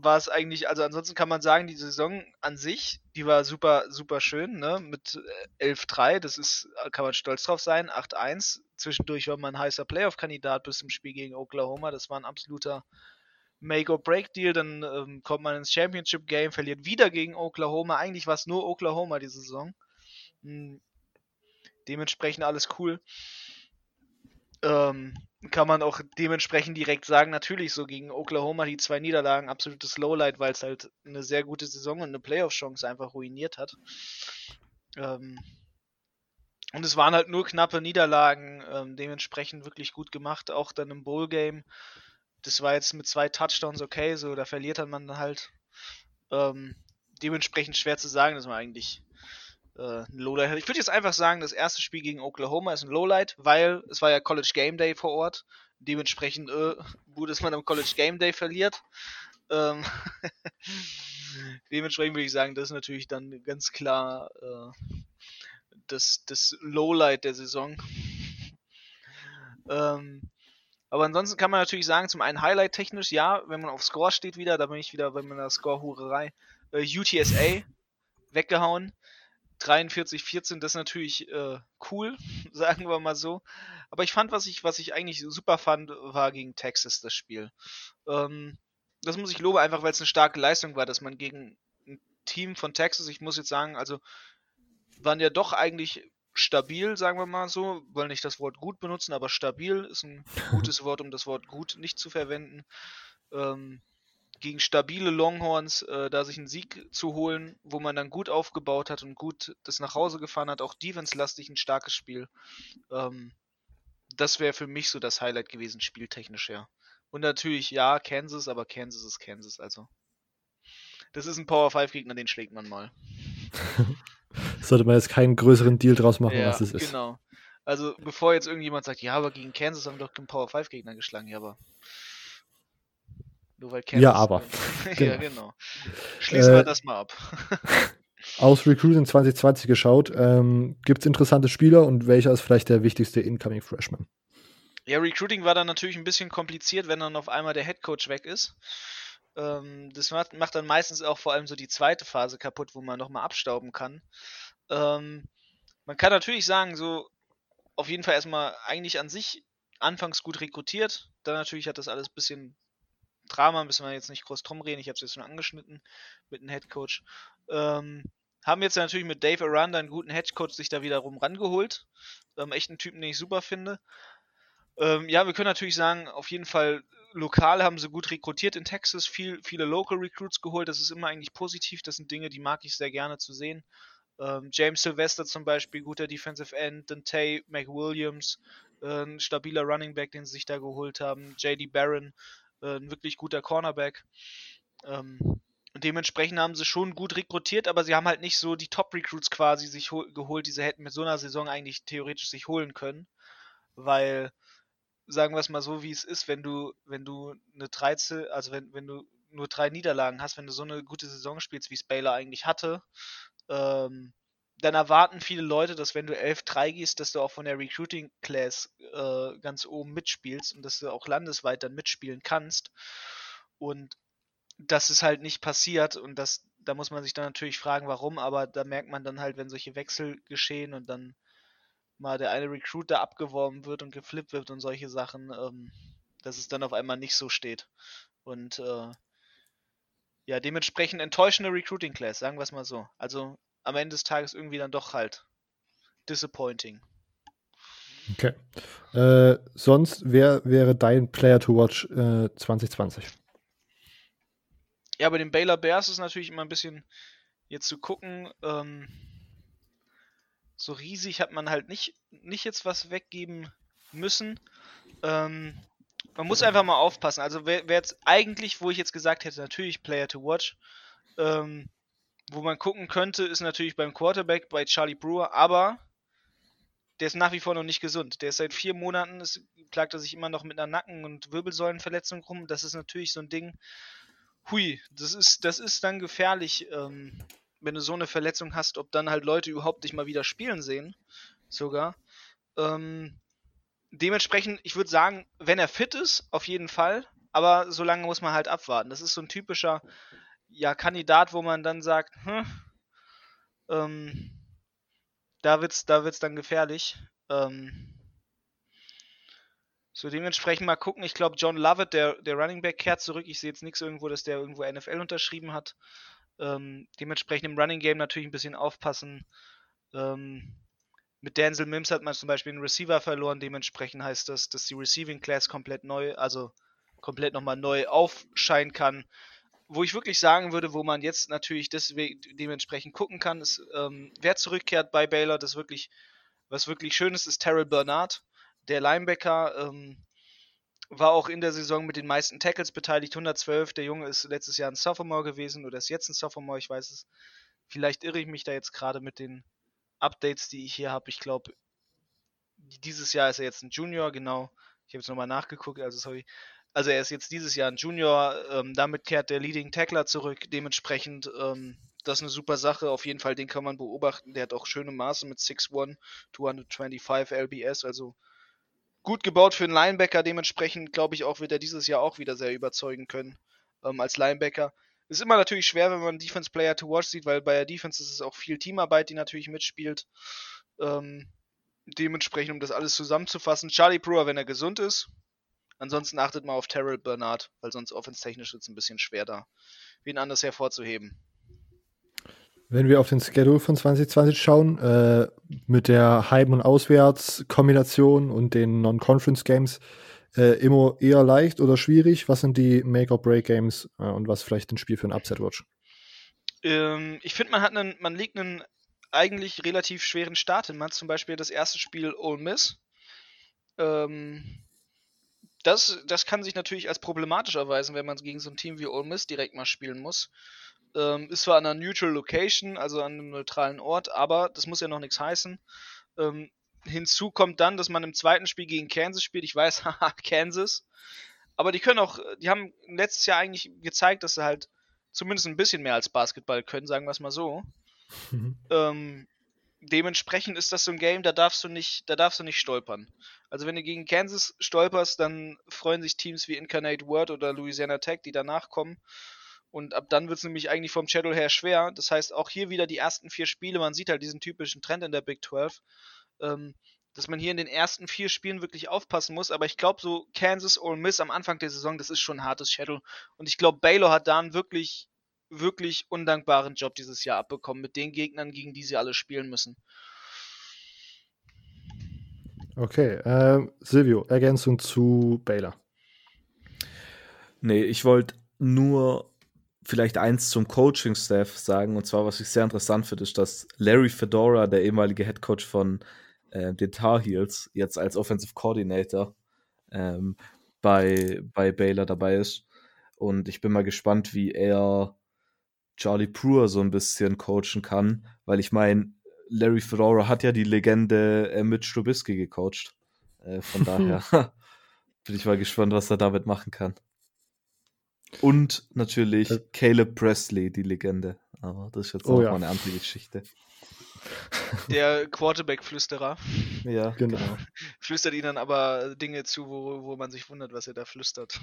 war es eigentlich, also ansonsten kann man sagen, die Saison an sich, die war super, super schön, ne? Mit 11-3, das ist, kann man stolz drauf sein, 8-1. Zwischendurch war man ein heißer Playoff-Kandidat bis zum Spiel gegen Oklahoma. Das war ein absoluter Make-or-Break-Deal. Dann ähm, kommt man ins Championship-Game, verliert wieder gegen Oklahoma. Eigentlich war es nur Oklahoma die Saison. Hm. Dementsprechend alles cool. Ähm, kann man auch dementsprechend direkt sagen, natürlich so gegen Oklahoma die zwei Niederlagen, absolutes Lowlight, weil es halt eine sehr gute Saison und eine Playoff-Chance einfach ruiniert hat. Ähm, und es waren halt nur knappe Niederlagen, ähm, dementsprechend wirklich gut gemacht, auch dann im Bowl-Game. Das war jetzt mit zwei Touchdowns okay, so da verliert man dann halt. Ähm, dementsprechend schwer zu sagen, dass man eigentlich äh, ein Lowlight. Ich würde jetzt einfach sagen, das erste Spiel gegen Oklahoma ist ein Lowlight, weil es war ja College Game Day vor Ort. Dementsprechend äh, gut, dass man am College Game Day verliert. Ähm <laughs> dementsprechend würde ich sagen, das ist natürlich dann ganz klar äh, das, das Lowlight der Saison. ähm, aber ansonsten kann man natürlich sagen, zum einen Highlight technisch, ja, wenn man auf Score steht wieder, da bin ich wieder bei meiner Score-Hurerei. Äh, UTSA weggehauen. 43-14, das ist natürlich äh, cool, <laughs> sagen wir mal so. Aber ich fand, was ich, was ich eigentlich super fand, war gegen Texas das Spiel. Ähm, das muss ich loben, einfach weil es eine starke Leistung war, dass man gegen ein Team von Texas, ich muss jetzt sagen, also waren ja doch eigentlich stabil, sagen wir mal so, wollen nicht das Wort gut benutzen, aber stabil ist ein <laughs> gutes Wort, um das Wort gut nicht zu verwenden. Ähm, gegen stabile Longhorns äh, da sich einen Sieg zu holen, wo man dann gut aufgebaut hat und gut das nach Hause gefahren hat, auch defense-lastig ein starkes Spiel. Ähm, das wäre für mich so das Highlight gewesen, spieltechnisch her. Und natürlich, ja, Kansas, aber Kansas ist Kansas, also. Das ist ein Power 5 Gegner, den schlägt man mal. <laughs> Sollte man jetzt keinen größeren Deal draus machen, ja, als es ist. Genau. Also, bevor jetzt irgendjemand sagt, ja, aber gegen Kansas haben wir doch keinen Power 5 Gegner geschlagen, ja, aber nur weil Kansas. Ja, aber. <laughs> ja, genau. Schließen Äh, wir das mal ab. <laughs> Aus Recruiting 2020 geschaut, ähm, gibt es interessante Spieler und welcher ist vielleicht der wichtigste Incoming Freshman? Ja, Recruiting war dann natürlich ein bisschen kompliziert, wenn dann auf einmal der Head Coach weg ist. Ähm, das macht, macht dann meistens auch vor allem so die zweite Phase kaputt, wo man nochmal abstauben kann. Ähm, man kann natürlich sagen, so auf jeden Fall erstmal eigentlich an sich anfangs gut rekrutiert. Dann natürlich hat das alles ein bisschen Drama, müssen wir jetzt nicht groß drum reden. Ich habe es jetzt schon angeschnitten mit dem Head Coach. Ähm, haben jetzt natürlich mit Dave Aranda einen guten Head Coach sich da wiederum rangeholt. Ähm, echt einen Typen, den ich super finde. Ähm, ja, wir können natürlich sagen, auf jeden Fall lokal haben sie gut rekrutiert in Texas, viel, viele Local Recruits geholt. Das ist immer eigentlich positiv. Das sind Dinge, die mag ich sehr gerne zu sehen. Ähm, James Sylvester zum Beispiel, guter Defensive End, Dante McWilliams, äh, ein stabiler Running Back, den sie sich da geholt haben, JD Barron, äh, ein wirklich guter Cornerback. Ähm, und dementsprechend haben sie schon gut rekrutiert, aber sie haben halt nicht so die Top-Recruits quasi sich geholt, die sie hätten mit so einer Saison eigentlich theoretisch sich holen können. Weil, sagen wir es mal so, wie es ist, wenn du, wenn du eine 13, also wenn, wenn du nur drei Niederlagen hast, wenn du so eine gute Saison spielst, wie es Baylor eigentlich hatte, ähm, dann erwarten viele Leute, dass wenn du 11-3 gehst, dass du auch von der Recruiting Class äh, ganz oben mitspielst und dass du auch landesweit dann mitspielen kannst. Und das ist halt nicht passiert und das, da muss man sich dann natürlich fragen, warum, aber da merkt man dann halt, wenn solche Wechsel geschehen und dann mal der eine Recruiter abgeworben wird und geflippt wird und solche Sachen, ähm, dass es dann auf einmal nicht so steht. Und äh, ja, dementsprechend enttäuschende Recruiting Class, sagen wir es mal so. Also am Ende des Tages irgendwie dann doch halt disappointing. Okay. Äh, sonst, wer wäre dein Player to Watch äh, 2020? Ja, bei den Baylor Bears ist natürlich immer ein bisschen jetzt zu gucken. Ähm, so riesig hat man halt nicht, nicht jetzt was weggeben müssen. Ähm, man muss einfach mal aufpassen. Also wer, wer, jetzt eigentlich, wo ich jetzt gesagt hätte, natürlich Player to Watch, ähm, wo man gucken könnte, ist natürlich beim Quarterback, bei Charlie Brewer, aber der ist nach wie vor noch nicht gesund. Der ist seit vier Monaten, ist, plagt er sich immer noch mit einer Nacken- und Wirbelsäulenverletzung rum. Das ist natürlich so ein Ding. Hui, das ist, das ist dann gefährlich, ähm, wenn du so eine Verletzung hast, ob dann halt Leute überhaupt dich mal wieder spielen sehen. Sogar. Ähm, dementsprechend, ich würde sagen, wenn er fit ist, auf jeden Fall. Aber so lange muss man halt abwarten. Das ist so ein typischer ja, Kandidat, wo man dann sagt, hm, ähm, da wird's, da wird's dann gefährlich. Ähm, so dementsprechend mal gucken. Ich glaube, John Lovett, der, der Running Back, kehrt zurück. Ich sehe jetzt nichts irgendwo, dass der irgendwo NFL unterschrieben hat. Ähm, dementsprechend im Running Game natürlich ein bisschen aufpassen. Ähm, mit Denzel Mims hat man zum Beispiel einen Receiver verloren. Dementsprechend heißt das, dass die Receiving Class komplett neu, also komplett nochmal neu aufscheinen kann. Wo ich wirklich sagen würde, wo man jetzt natürlich deswegen dementsprechend gucken kann, ist, ähm, wer zurückkehrt bei Baylor, das wirklich, was wirklich schön ist, ist Terrell Bernard, der Linebacker, ähm, war auch in der Saison mit den meisten Tackles beteiligt, 112. Der Junge ist letztes Jahr ein Sophomore gewesen oder ist jetzt ein Sophomore, ich weiß es. Vielleicht irre ich mich da jetzt gerade mit den Updates, die ich hier habe. Ich glaube, dieses Jahr ist er jetzt ein Junior, genau. Ich habe jetzt nochmal nachgeguckt, also sorry. Also er ist jetzt dieses Jahr ein Junior, ähm, damit kehrt der Leading Tackler zurück. Dementsprechend, ähm, das ist eine super Sache. Auf jeden Fall, den kann man beobachten. Der hat auch schöne Maße mit 6'1, 225 LBS, also gut gebaut für einen Linebacker. Dementsprechend glaube ich auch, wird er dieses Jahr auch wieder sehr überzeugen können ähm, als Linebacker. Ist immer natürlich schwer, wenn man Defense Player to Watch sieht, weil bei der Defense ist es auch viel Teamarbeit, die natürlich mitspielt. Ähm, dementsprechend, um das alles zusammenzufassen, Charlie Brewer, wenn er gesund ist. Ansonsten achtet mal auf Terrell Bernard, weil sonst offense-technisch ist es ein bisschen schwer da, wen anders hervorzuheben. Wenn wir auf den Schedule von 2020 schauen, äh, mit der Heim- und Auswärts-Kombination und den Non-Conference-Games, äh, immer eher leicht oder schwierig? Was sind die Make-or-Break-Games äh, und was vielleicht ein Spiel für ein Upset-Watch? Ähm, ich finde, man hat einen, man legt einen eigentlich relativ schweren Start hin. Man hat zum Beispiel das erste Spiel Ole Miss. Ähm, das, das kann sich natürlich als problematisch erweisen, wenn man gegen so ein Team wie Ole Miss direkt mal spielen muss. Ähm, ist zwar an einer Neutral Location, also an einem neutralen Ort, aber das muss ja noch nichts heißen. Ähm, hinzu kommt dann, dass man im zweiten Spiel gegen Kansas spielt. Ich weiß, <laughs> haha, Kansas. Aber die können auch, die haben letztes Jahr eigentlich gezeigt, dass sie halt zumindest ein bisschen mehr als Basketball können, sagen wir es mal so. Mhm. <laughs> Ähm, dementsprechend ist das so ein Game, da darfst du nicht, da darfst du nicht stolpern. Also wenn du gegen Kansas stolperst, dann freuen sich Teams wie Incarnate Word oder Louisiana Tech, die danach kommen. Und ab dann wird es nämlich eigentlich vom Schedule her schwer. Das heißt, auch hier wieder die ersten vier Spiele, man sieht halt diesen typischen Trend in der Big 12, ähm, dass man hier in den ersten vier Spielen wirklich aufpassen muss. Aber ich glaube, so Kansas Ole Miss am Anfang der Saison, das ist schon ein hartes Schedule. Und ich glaube, Baylor hat da einen wirklich, wirklich undankbaren Job dieses Jahr abbekommen mit den Gegnern, gegen die sie alle spielen müssen. Okay, äh, Silvio, Ergänzung zu Baylor. Nee, ich wollte nur vielleicht eins zum Coaching-Staff sagen. Und zwar, was ich sehr interessant finde, ist, dass Larry Fedora, der ehemalige Head Coach von äh, den Tar Heels, jetzt als Offensive Coordinator ähm, bei, bei Baylor dabei ist. Und ich bin mal gespannt, wie er Charlie Brewer so ein bisschen coachen kann, weil ich meine, Larry Fedora hat ja die Legende äh, mit Strubisky gecoacht. Äh, von <laughs> daher <laughs> bin ich mal gespannt, was er damit machen kann. Und natürlich äh, Caleb Presley, die Legende. Aber das ist jetzt oh, auch ja. mal eine andere Geschichte. <laughs> Der Quarterback-Flüsterer. Ja, genau. Flüstert ihnen dann aber Dinge zu, wo, wo man sich wundert, was er da flüstert.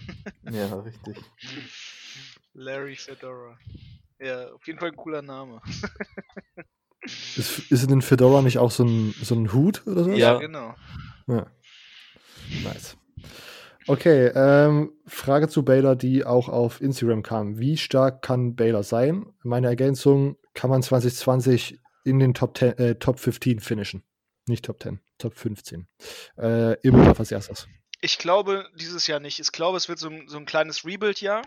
Ja, richtig. Larry Fedora. Ja, auf jeden Fall ein cooler Name. <laughs> Ist, ist denn Fedora nicht auch so ein, so ein Hut oder so? Ja, genau. Ja. Nice. Okay, ähm, Frage zu Baylor, die auch auf Instagram kam. Wie stark kann Baylor sein? Meine Ergänzung, kann man 2020 in den Top, 10, äh, Top 15 finishen? Nicht Top 10, Top 15. Äh, Immo darf als erstes. Ich glaube dieses Jahr nicht. Ich glaube, es wird so, so ein kleines Rebuild-Jahr.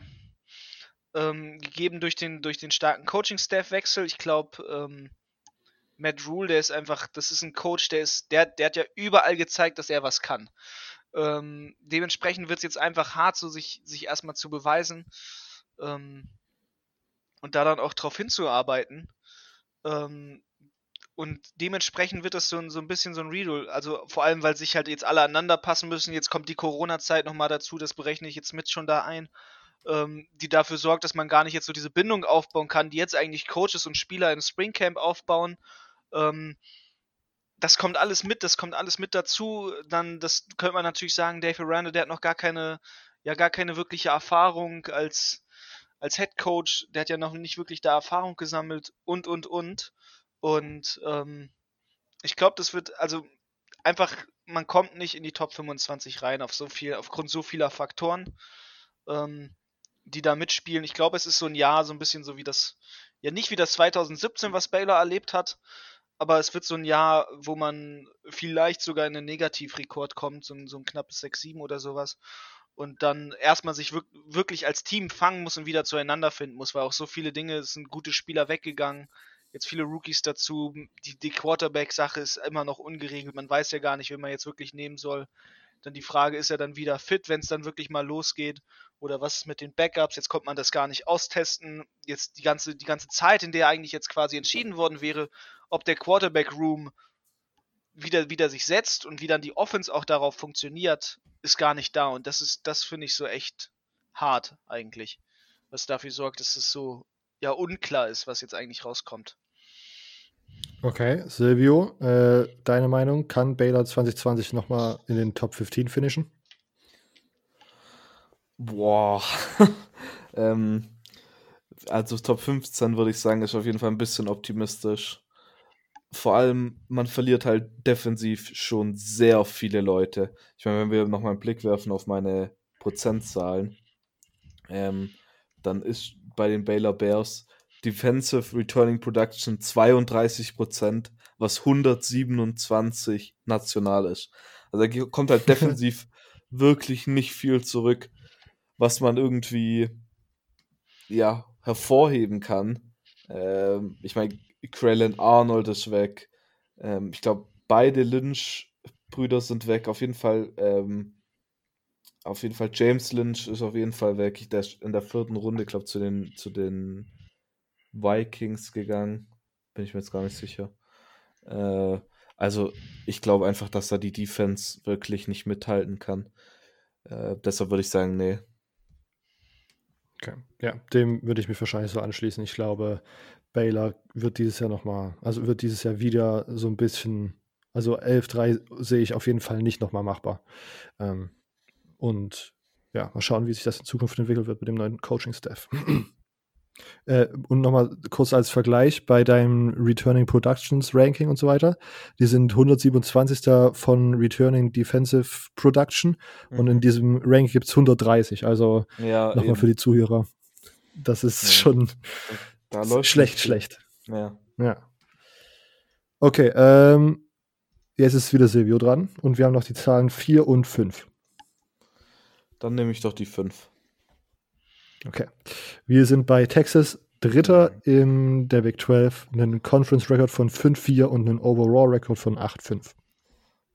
Ähm, gegeben durch den, durch den starken Coaching-Staff-Wechsel. Ich glaube, ähm, Matt Rule, der ist einfach, das ist ein Coach, der ist, der, der hat ja überall gezeigt, dass er was kann. Ähm, dementsprechend wird es jetzt einfach hart, so sich, sich erstmal zu beweisen ähm, und da dann auch drauf hinzuarbeiten. Ähm, und dementsprechend wird das so ein, so ein bisschen so ein Redo. Also vor allem, weil sich halt jetzt alle aneinander passen müssen. Jetzt kommt die Corona-Zeit nochmal dazu, das berechne ich jetzt mit schon da ein. Ähm, die dafür sorgt, dass man gar nicht jetzt so diese Bindung aufbauen kann, die jetzt eigentlich Coaches und Spieler im Springcamp aufbauen. Ähm, das kommt alles mit, das kommt alles mit dazu. Dann, das könnte man natürlich sagen, Dave Aranda, der hat noch gar keine, ja, gar keine wirkliche Erfahrung als, als Head Coach, der hat ja noch nicht wirklich da Erfahrung gesammelt und und und. Und ähm, ich glaube, das wird, also einfach, man kommt nicht in die Top 25 rein auf so viel, aufgrund so vieler Faktoren, ähm, die da mitspielen. Ich glaube, es ist so ein Jahr, so ein bisschen so wie das, ja nicht wie das 2017, was Baylor erlebt hat, aber es wird so ein Jahr, wo man vielleicht sogar in einen Negativrekord kommt, so ein, so ein knappes 6-7 oder sowas. Und dann erstmal sich wirk wirklich als Team fangen muss und wieder zueinander finden muss, weil auch so viele Dinge, es sind gute Spieler weggegangen, jetzt viele Rookies dazu, die, die Quarterback-Sache ist immer noch ungeregelt, man weiß ja gar nicht, wen man jetzt wirklich nehmen soll. Dann die Frage, ist er dann wieder fit, wenn es dann wirklich mal losgeht? Oder was ist mit den Backups? Jetzt kommt man das gar nicht austesten. Jetzt die ganze, die ganze Zeit, in der eigentlich jetzt quasi entschieden worden wäre, ob der Quarterback-Room wieder, wieder sich setzt und wie dann die Offense auch darauf funktioniert, ist gar nicht da. Und das ist, das finde ich so echt hart eigentlich. Was dafür sorgt, dass es so ja unklar ist, was jetzt eigentlich rauskommt. Okay, Silvio, äh, deine Meinung, kann Baylor 2020 nochmal in den Top 15 finishen? Boah. <laughs> ähm, also Top 15 würde ich sagen, ist auf jeden Fall ein bisschen optimistisch. Vor allem, man verliert halt defensiv schon sehr viele Leute. Ich meine, wenn wir nochmal einen Blick werfen auf meine Prozentzahlen, ähm, dann ist bei den Baylor Bears Defensive Returning Production 32%, was 127 national ist. Also da kommt halt <laughs> defensiv wirklich nicht viel zurück, was man irgendwie ja hervorheben kann. Ähm, ich meine, Krellin Arnold ist weg. Ähm, ich glaube, beide Lynch-Brüder sind weg. Auf jeden Fall, ähm, auf jeden Fall James Lynch ist auf jeden Fall weg. Der ist in der vierten Runde, glaube zu den, zu den Vikings gegangen. Bin ich mir jetzt gar nicht sicher. Äh, also, ich glaube einfach, dass da die Defense wirklich nicht mithalten kann. Äh, deshalb würde ich sagen, nee. Okay, ja, dem würde ich mich wahrscheinlich so anschließen. Ich glaube, Baylor wird dieses Jahr nochmal, also wird dieses Jahr wieder so ein bisschen, also 11-3 sehe ich auf jeden Fall nicht nochmal machbar. Ähm, und ja, mal schauen, wie sich das in Zukunft entwickelt wird mit dem neuen Coaching-Staff. Äh, und nochmal kurz als Vergleich bei deinem Returning Productions Ranking und so weiter. Die sind 127. von Returning Defensive Production mhm. und in diesem Ranking gibt es 130. Also ja, nochmal für die Zuhörer. Das ist ja. schon da schlecht, schlecht. Ja. ja. Okay, ähm, jetzt ist wieder Silvio dran und wir haben noch die Zahlen 4 und 5. Dann nehme ich doch die 5. Okay. Wir sind bei Texas Dritter in der Big 12, einen Conference Record von 5-4 und einen Overall Record von 8-5.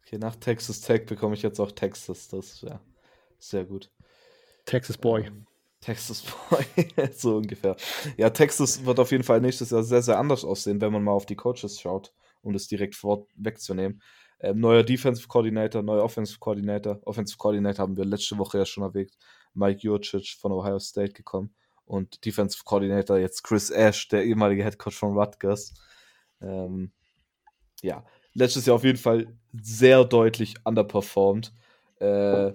Okay, nach Texas Tech bekomme ich jetzt auch Texas. Das ist ja sehr gut. Texas Boy. Ähm, Texas Boy, <laughs> so ungefähr. Ja, Texas wird auf jeden Fall nächstes Jahr sehr, sehr anders aussehen, wenn man mal auf die Coaches schaut, um das direkt vorwegzunehmen. Ähm, neuer Defensive Coordinator, neuer Offensive Coordinator. Offensive Coordinator haben wir letzte Woche ja schon erwähnt. Mike Jurcic von Ohio State gekommen und Defensive Coordinator jetzt Chris Ash, der ehemalige Head Coach von Rutgers. Ähm, ja, letztes Jahr auf jeden Fall sehr deutlich underperformed. Äh,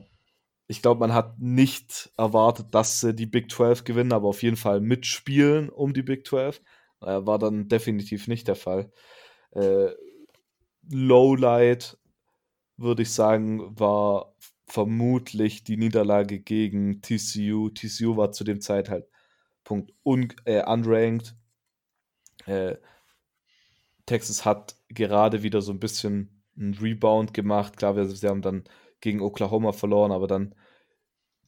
ich glaube, man hat nicht erwartet, dass sie die Big 12 gewinnen, aber auf jeden Fall mitspielen um die Big 12. Äh, war dann definitiv nicht der Fall. Äh, Lowlight, würde ich sagen, war vermutlich die Niederlage gegen TCU. TCU war zu dem Zeitpunkt un äh, unranked. Äh, Texas hat gerade wieder so ein bisschen einen Rebound gemacht. Klar, wir, sie haben dann gegen Oklahoma verloren, aber dann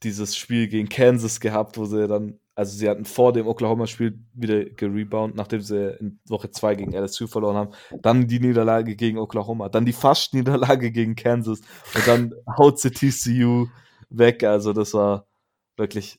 dieses Spiel gegen Kansas gehabt, wo sie dann, also sie hatten vor dem Oklahoma-Spiel wieder gerebound, nachdem sie in Woche 2 gegen LSU verloren haben. Dann die Niederlage gegen Oklahoma, dann die Fast-Niederlage gegen Kansas und dann haut sie TCU weg. Also das war wirklich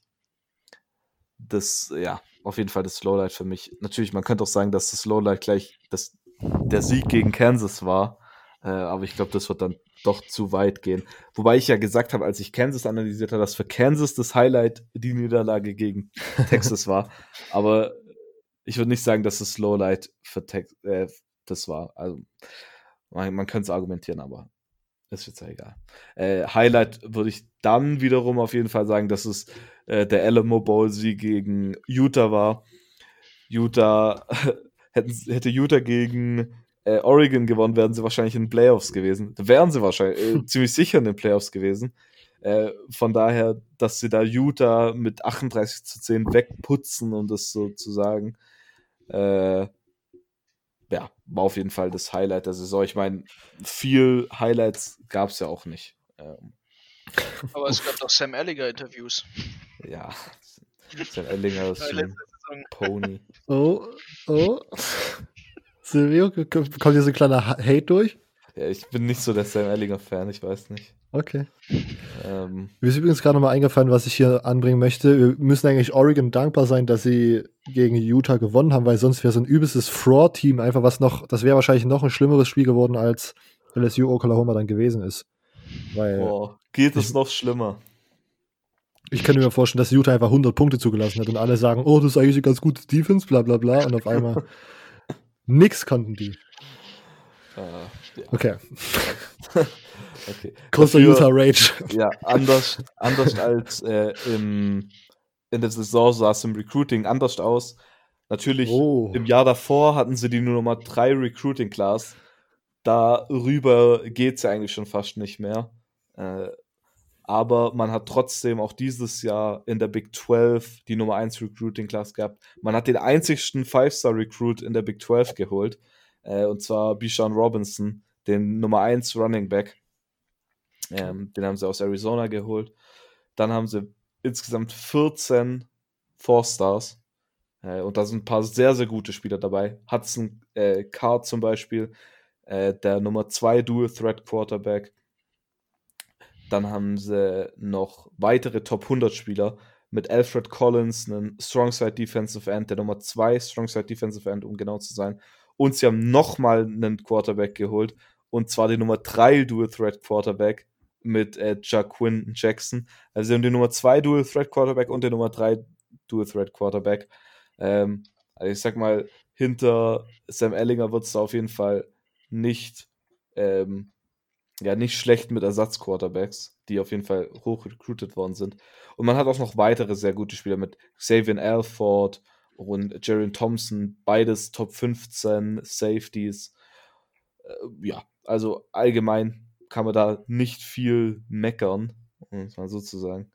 das, ja, auf jeden Fall das Lowlight für mich. Natürlich, man könnte auch sagen, dass das Lowlight gleich das, der Sieg gegen Kansas war. Äh, aber ich glaube, das wird dann doch zu weit gehen. Wobei ich ja gesagt habe, als ich Kansas analysiert habe, dass für Kansas das Highlight die Niederlage gegen <laughs> Texas war. Aber ich würde nicht sagen, dass das Lowlight für Texas äh, das war. Also man, man könnte es argumentieren, aber ist jetzt ja egal. Äh, Highlight würde ich dann wiederum auf jeden Fall sagen, dass es äh, der Alamo Bowl Sieg gegen Utah war. Utah <laughs> hätte Utah gegen äh, Oregon gewonnen, wären sie wahrscheinlich in den Playoffs gewesen. Da wären sie wahrscheinlich äh, <laughs> ziemlich sicher in den Playoffs gewesen. Äh, von daher, dass sie da Utah mit 38 zu 10 wegputzen, um das so zu sagen, äh, ja, war auf jeden Fall das Highlight der Saison. Ich meine, viel Highlights gab es ja auch nicht. Ähm, Aber es gab doch Sam Ellinger-Interviews. ja, Sam Ellinger ist ein Pony. Oh, oh. Silvio, kommt hier so ein kleiner Hate durch? Ja, ich bin nicht so der Sam Ellinger-Fan, ich weiß nicht. Okay. Ähm, Mir ist übrigens gerade nochmal eingefallen, was ich hier anbringen möchte. Wir müssen eigentlich Oregon dankbar sein, dass sie gegen Utah gewonnen haben, weil sonst wäre so ein übelstes Fraud-Team einfach was noch, das wäre wahrscheinlich noch ein schlimmeres Spiel geworden, als LSU Oklahoma dann gewesen ist. Weil boah, geht es noch schlimmer? ich kann mir vorstellen, dass Utah einfach 100 Punkte zugelassen hat und alle sagen, oh, das ist eigentlich eine ganz gute Defense, bla bla bla, und auf einmal <laughs> nix konnten die. Äh, ja, Okay, <laughs> okay. großer Utah Rage. Ja, anders, anders als äh, im, in der Saison sah es im Recruiting anders aus. Natürlich, Oh. im Jahr davor hatten sie die Nummer 3 Recruiting Class. Darüber geht es ja eigentlich schon fast nicht mehr. Äh, aber man hat trotzdem auch dieses Jahr in der Big 12 die Nummer 1 Recruiting Class gehabt. Man hat den einzigsten Five-Star-Recruit in der Big 12 geholt. Äh, und zwar Bijan Robinson, den Nummer 1 Running Back. Ähm, den haben sie aus Arizona geholt. Dann haben sie insgesamt 14 Four-Stars. Äh, und da sind ein paar sehr, sehr gute Spieler dabei. Hudson äh, Card zum Beispiel, äh, der Nummer 2 Dual-Threat-Quarterback. Dann haben sie noch weitere Top 100 Spieler mit Alfred Collins, einen Strongside Defensive End, der Nummer 2 Strongside Defensive End, um genau zu sein. Und sie haben nochmal einen Quarterback geholt, und zwar die Nummer 3 Dual Threat Quarterback mit äh, Jaquin Jackson. Also sie haben die Nummer 2 Dual Threat Quarterback und die Nummer 3 Dual Threat Quarterback. Ähm, also ich sag mal, hinter Sam Ellinger wird es auf jeden Fall nicht, ähm, ja, nicht schlecht mit Ersatzquarterbacks, die auf jeden Fall hoch recruited worden sind. Und man hat auch noch weitere sehr gute Spieler mit Xavier Alford und Jaron Thompson, beides Top 15 Safeties. Äh, ja, also allgemein kann man da nicht viel meckern, um es mal so zu sagen.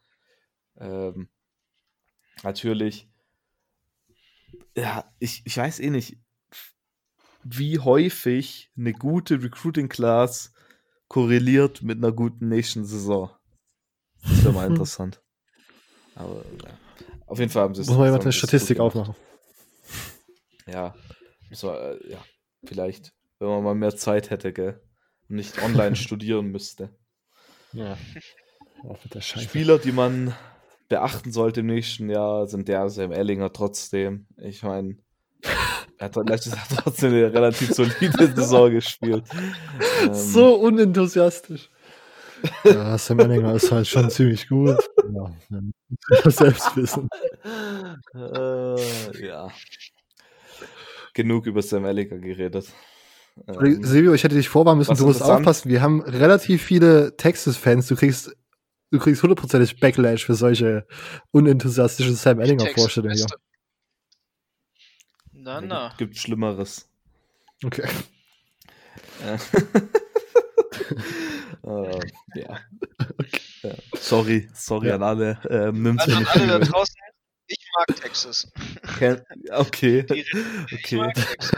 Ähm, natürlich, ja, ich, ich weiß eh nicht, wie häufig eine gute Recruiting Class korreliert mit einer guten Nation-Saison. Das wäre mal interessant. Aber ja. auf jeden Fall haben sie es. Muss mal jemand eine Statistik aufmachen. Ja, so, äh, ja, vielleicht, wenn man mal mehr Zeit hätte, gell? Und nicht online <laughs> studieren müsste. Ja. <laughs> Auch mit der Scheiße. Spieler, die man beachten sollte im nächsten Jahr, sind der Sam Ellinger trotzdem. Ich meine, hat letztes Jahr <laughs> trotzdem eine relativ solide Saison gespielt. <laughs> Ähm, So unenthusiastisch. Ja, Sam Ellinger ist halt schon ziemlich gut. Ja, selbst wissen. Äh, ja. Genug über Sam Ellinger geredet. Ähm, Silvio, ich hätte dich vorwarnen müssen, du musst aufpassen. Wir haben relativ viele Texas-Fans. Du kriegst, du kriegst hundertprozentig Backlash für solche unenthusiastischen Sam Ellinger-Vorstellungen hier. Na, na. Gibt, gibt Schlimmeres. Okay. Äh, äh, <laughs> <laughs> ja. Ja, sorry, sorry Ja. an alle. Ähm, an nicht alle da draußen, ich mag Texas. Ken- Okay, <laughs> Die, ich okay. mag Texas.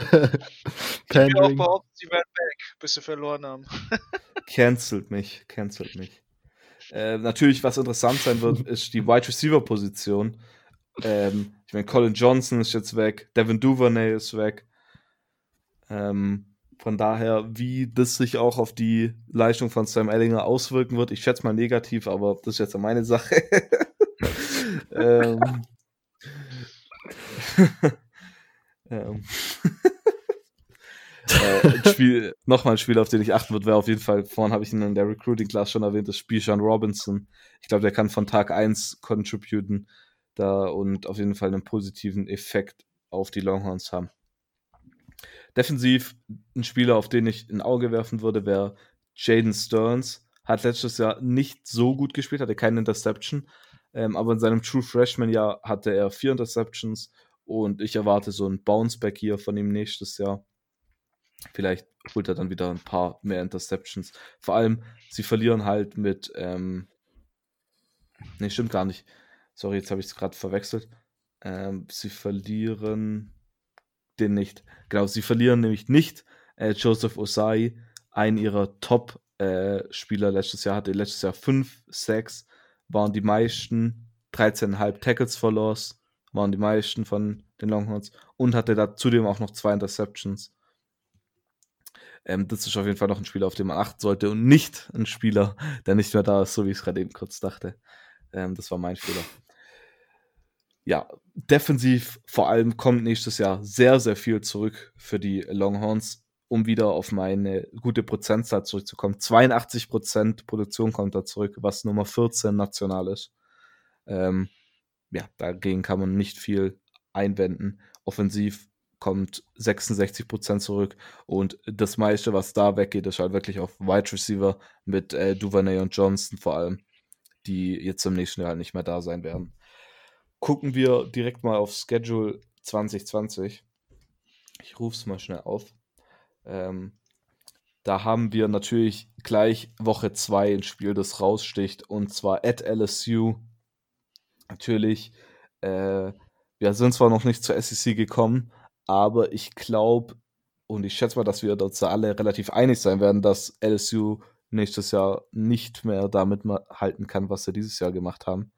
Ich will auch behaupten, sie werden back, bis sie verloren haben. Cancelt mich, cancelt mich. Äh, natürlich, was interessant sein wird, ist die Wide Receiver Position. Ähm, ich meine, Colin Johnson ist jetzt weg, Devin Duvernay ist weg. Ähm, von daher, wie das sich auch auf die Leistung von Sam Ellinger auswirken wird, ich schätze mal negativ, aber das ist jetzt meine Sache. <laughs> ähm, <laughs> ähm, <laughs> äh, Spiel, nochmal ein Spiel, auf den ich achten würde, wäre auf jeden Fall, vorhin habe ich ihn in der Recruiting Class schon erwähnt, das Spiel Sean Robinson. Ich glaube, der kann von Tag 1 contributen da und auf jeden Fall einen positiven Effekt auf die Longhorns haben. Defensiv ein Spieler, auf den ich ein Auge werfen würde, wäre Jaden Stearns. Hat letztes Jahr nicht so gut gespielt, hatte keine Interception, ähm, aber in seinem True Freshman-Jahr hatte er vier Interceptions und ich erwarte so ein Bounceback hier von ihm nächstes Jahr. Vielleicht holt er dann wieder ein paar mehr Interceptions. Vor allem, sie verlieren halt mit. Ähm, nee, stimmt gar nicht. Sorry, jetzt habe ich es gerade verwechselt. Ähm, sie verlieren den nicht. Genau, sie verlieren nämlich nicht äh, Joseph Osai, einen ihrer Top-Spieler letztes Jahr, hatte letztes Jahr 5, 6, waren die meisten, 13,5 Tackles for Loss, waren die meisten von den Longhorns und hatte da zudem auch noch zwei Interceptions. Ähm, das ist auf jeden Fall noch ein Spieler, auf den man achten sollte und nicht ein Spieler, der nicht mehr da ist, so wie ich es gerade eben kurz dachte. Ähm, das war mein Fehler. Ja, defensiv vor allem kommt nächstes Jahr sehr, sehr viel zurück für die Longhorns, um wieder auf meine gute Prozentzahl zurückzukommen. 82% Produktion kommt da zurück, was Nummer 14 national ist. Ähm, ja, dagegen kann man nicht viel einwenden. Offensiv kommt 66% zurück und das meiste, was da weggeht, ist halt wirklich auf Wide Receiver mit äh, Duvernay und Johnson vor allem, die jetzt im nächsten Jahr halt nicht mehr da sein werden. Gucken wir direkt mal auf Schedule 2020. Ich rufe es mal schnell auf. Ähm, da haben wir natürlich gleich Woche 2 ein Spiel, das raussticht, und zwar at LSU. Natürlich, äh, wir sind zwar noch nicht zur SEC gekommen, aber ich glaube und ich schätze mal, dass wir uns da alle relativ einig sein werden, dass LSU nächstes Jahr nicht mehr damit halten kann, was sie dieses Jahr gemacht haben.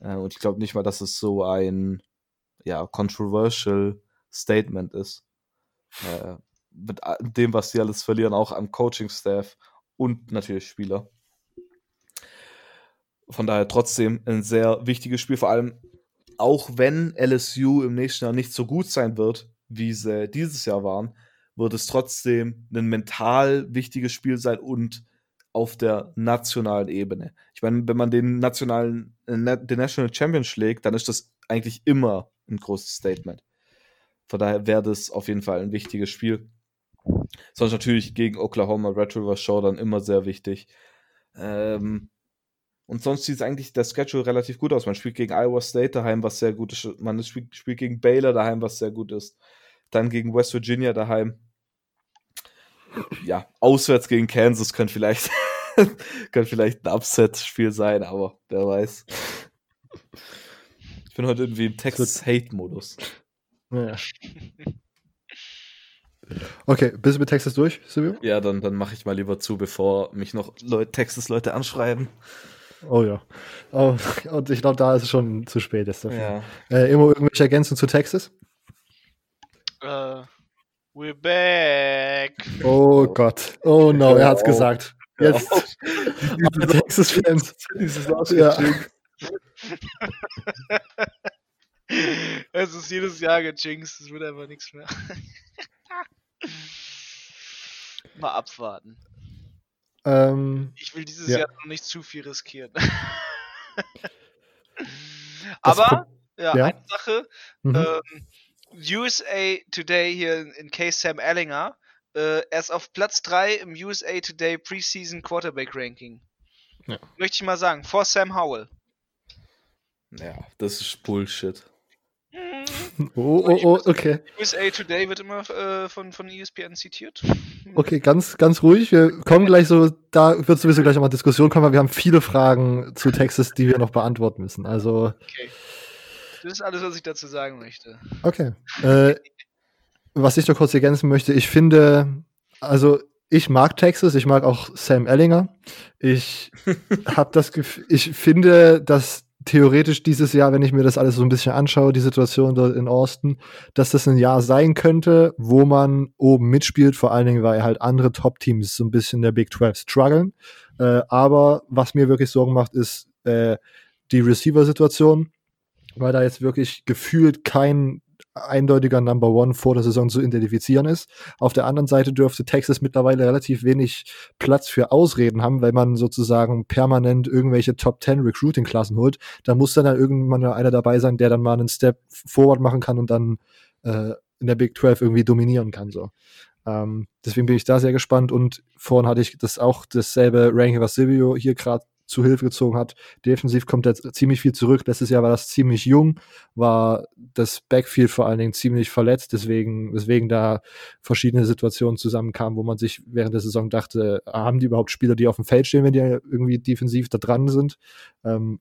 Äh, und ich glaube nicht mal, dass es so ein ja, controversial Statement ist. Äh, mit dem, was sie alles verlieren, auch am Coaching-Staff und natürlich Spieler. Von daher trotzdem ein sehr wichtiges Spiel, vor allem auch wenn LSU im nächsten Jahr nicht so gut sein wird, wie sie dieses Jahr waren, wird es trotzdem ein mental wichtiges Spiel sein und auf der nationalen Ebene. Ich meine, wenn man den nationalen, äh, den National Champion schlägt, dann ist das eigentlich immer ein großes Statement. Von daher wäre das auf jeden Fall ein wichtiges Spiel. Sonst natürlich gegen Oklahoma Red River Show dann immer sehr wichtig. Ähm, und sonst sieht es eigentlich der Schedule relativ gut aus. Man spielt gegen Iowa State daheim, was sehr gut ist. Man spielt, spielt gegen Baylor daheim, was sehr gut ist. Dann gegen West Virginia daheim. Ja, auswärts gegen Kansas könnte vielleicht, <laughs> könnte vielleicht ein Upset-Spiel sein, aber wer weiß. Ich bin heute irgendwie im Texas-Hate-Modus. Ja. Okay, bist du mit Texas durch, Silvio? Ja, dann, dann mache ich mal lieber zu, bevor mich noch Leute, Texas-Leute anschreiben. Oh ja. Oh, und ich glaube, da ist es schon zu spät. Ist dafür. Ja. Äh, immer irgendwelche Ergänzungen zu Texas? Äh, we're back. Oh Gott. Oh no, er hat's Oh. gesagt. Jetzt alle Texas-Fans. <laughs> Dieses Ja. <laughs> es ist jedes Jahr gejinxt, es wird einfach nichts mehr. <laughs> Mal abwarten. Ähm, Ich will dieses Ja. Jahr noch nicht zu viel riskieren. Aber, ja, ja. eine Sache. mhm. Ähm, USA Today hier in, in Case Sam Ellinger. Äh, er ist auf Platz 3 im USA Today Preseason Quarterback Ranking. Ja. Möchte ich mal sagen, vor Sam Howell. ja, das ist Bullshit. <laughs> Oh, oh, oh, okay. USA Today wird immer äh, von, von ESPN zitiert. Okay, ganz, ganz ruhig. Wir kommen gleich so, da wird sowieso gleich nochmal Diskussion kommen, weil wir haben viele Fragen zu Texas, die wir noch beantworten müssen. Also, Okay. Das ist alles, was ich dazu sagen möchte. okay. Äh, was ich noch kurz ergänzen möchte, ich finde, also ich mag Texas, ich mag auch Sam Ellinger. Ich <laughs> habe das Gefühl, ich finde, dass theoretisch dieses Jahr, wenn ich mir das alles so ein bisschen anschaue, die Situation dort in Austin, dass das ein Jahr sein könnte, wo man oben mitspielt, vor allen Dingen, weil halt andere Top-Teams so ein bisschen der Big 12 strugglen. Äh, aber was mir wirklich Sorgen macht, ist äh, die Receiver-Situation, weil da jetzt wirklich gefühlt kein eindeutiger Number One vor der Saison zu identifizieren ist. Auf der anderen Seite dürfte Texas mittlerweile relativ wenig Platz für Ausreden haben, weil man sozusagen permanent irgendwelche Top 10 Recruiting-Klassen holt. Da muss dann, dann irgendwann einer dabei sein, der dann mal einen Step forward machen kann und dann äh, in der Big 12 irgendwie dominieren kann. So. Ähm, deswegen bin ich da sehr gespannt und vorhin hatte ich das auch dasselbe Ranking, was Silvio hier gerade zu Hilfe gezogen hat. Defensiv kommt er ziemlich viel zurück. Letztes Jahr war das ziemlich jung, war das Backfield vor allen Dingen ziemlich verletzt, deswegen, deswegen da verschiedene Situationen zusammenkamen, wo man sich während der Saison dachte, haben die überhaupt Spieler, die auf dem Feld stehen, wenn die irgendwie defensiv da dran sind? Ähm,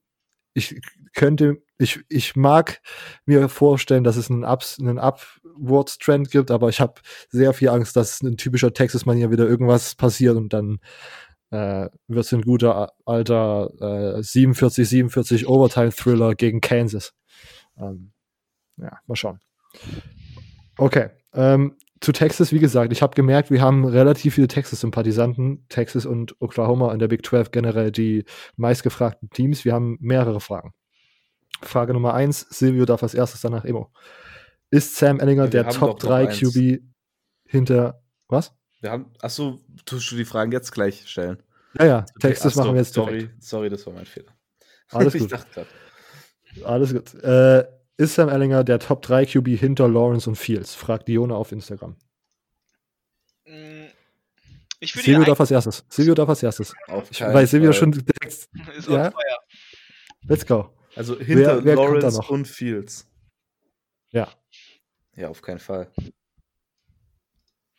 ich könnte, ich, ich mag mir vorstellen, dass es einen, Ups, einen Upwards-Trend gibt, aber ich habe sehr viel Angst, dass ein typischer Texas-Manier wieder irgendwas passiert und dann äh, wird es ein guter alter äh, 47, 47 Overtime-Thriller gegen Kansas. Ähm, ja, mal schauen. Okay. Ähm, zu Texas, wie gesagt, ich habe gemerkt, wir haben relativ viele Texas-Sympathisanten, Texas und Oklahoma in der Big 12 generell die meistgefragten Teams. Wir haben mehrere Fragen. Frage Nummer eins, Silvio darf als erstes danach Emo. Ist Sam Ellinger wir der Top doch noch 3 eins. QB hinter was? Wir haben, achso, tust du die Fragen jetzt gleich stellen? Ja, ja, ach so, machen wir jetzt sorry, direkt. sorry, das war mein Fehler. Alles <laughs> ich gut. Alles gut. Äh, ist Sam Ellinger der Top 3 QB hinter Lawrence und Fields? Fragt Diona auf Instagram. Mm, Silvio darf als erstes. Silvio darf als erstes. auf Ich weiß Silvio Fall. schon direkt. <laughs> ist Ja? Let's go. Also hinter wer da Lawrence noch? und Fields. Ja. Ja, auf keinen Fall.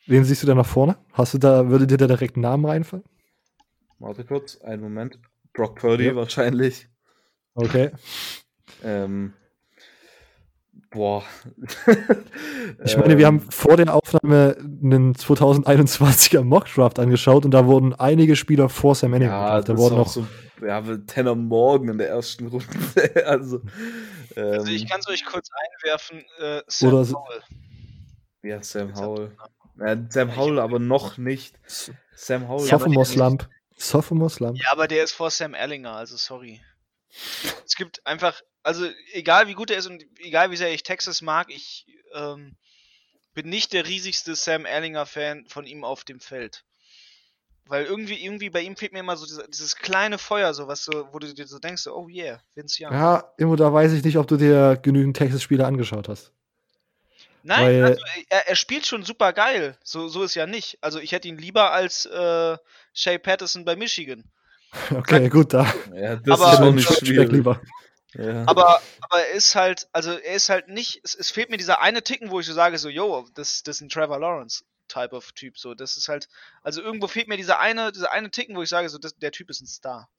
Wen siehst du da nach vorne? Hast du da, würde dir da direkt ein Namen reinfallen? Warte kurz, einen Moment. Brock Purdy Ja. wahrscheinlich. Okay. Ähm, boah. <laughs> Ich meine, wir Ähm, haben vor der Aufnahme einen 2021er Mockdraft angeschaut und da wurden einige Spieler vor Sam Ellinger Ja, Da wurden noch so. Ja, Tanner Morgan in der ersten Runde. <laughs> also, ähm, Also ich kann es euch kurz einwerfen. Äh, Sam Howell. ja, Sam Howell. Ja, Sam Howell aber noch nicht. Sam Howell. Ja, aber Sophomore der- Slump. Sophomore Slump. Ja, aber der ist vor Sam Ellinger, also sorry. Es gibt einfach, also egal wie gut er ist und egal wie sehr ich Texas mag, ich ähm, bin nicht der riesigste Sam Ellinger-Fan von ihm auf dem Feld. Weil irgendwie, irgendwie bei ihm fehlt mir immer so dieses, dieses kleine Feuer, so was so, wo du dir so denkst, oh yeah, Vince Young. Ja, Immo, da weiß ich nicht, ob du dir genügend Texas-Spiele angeschaut hast. Nein, weil- also er, er spielt schon super geil. So, so ist ja nicht. Also ich hätte ihn lieber als äh, Shea Patterson bei Michigan. <laughs> Okay, gut, da. Ja, das Aber- ist schon nicht schwierig. lieber. Ja. Aber, aber er ist halt, also er ist halt nicht, es, es fehlt mir dieser eine Ticken, wo ich so sage, so, yo, das, das ist ein Trevor Lawrence Type of Typ, so, das ist halt, also irgendwo fehlt mir dieser eine, dieser eine Ticken, wo ich sage, so, das, der Typ ist ein Star.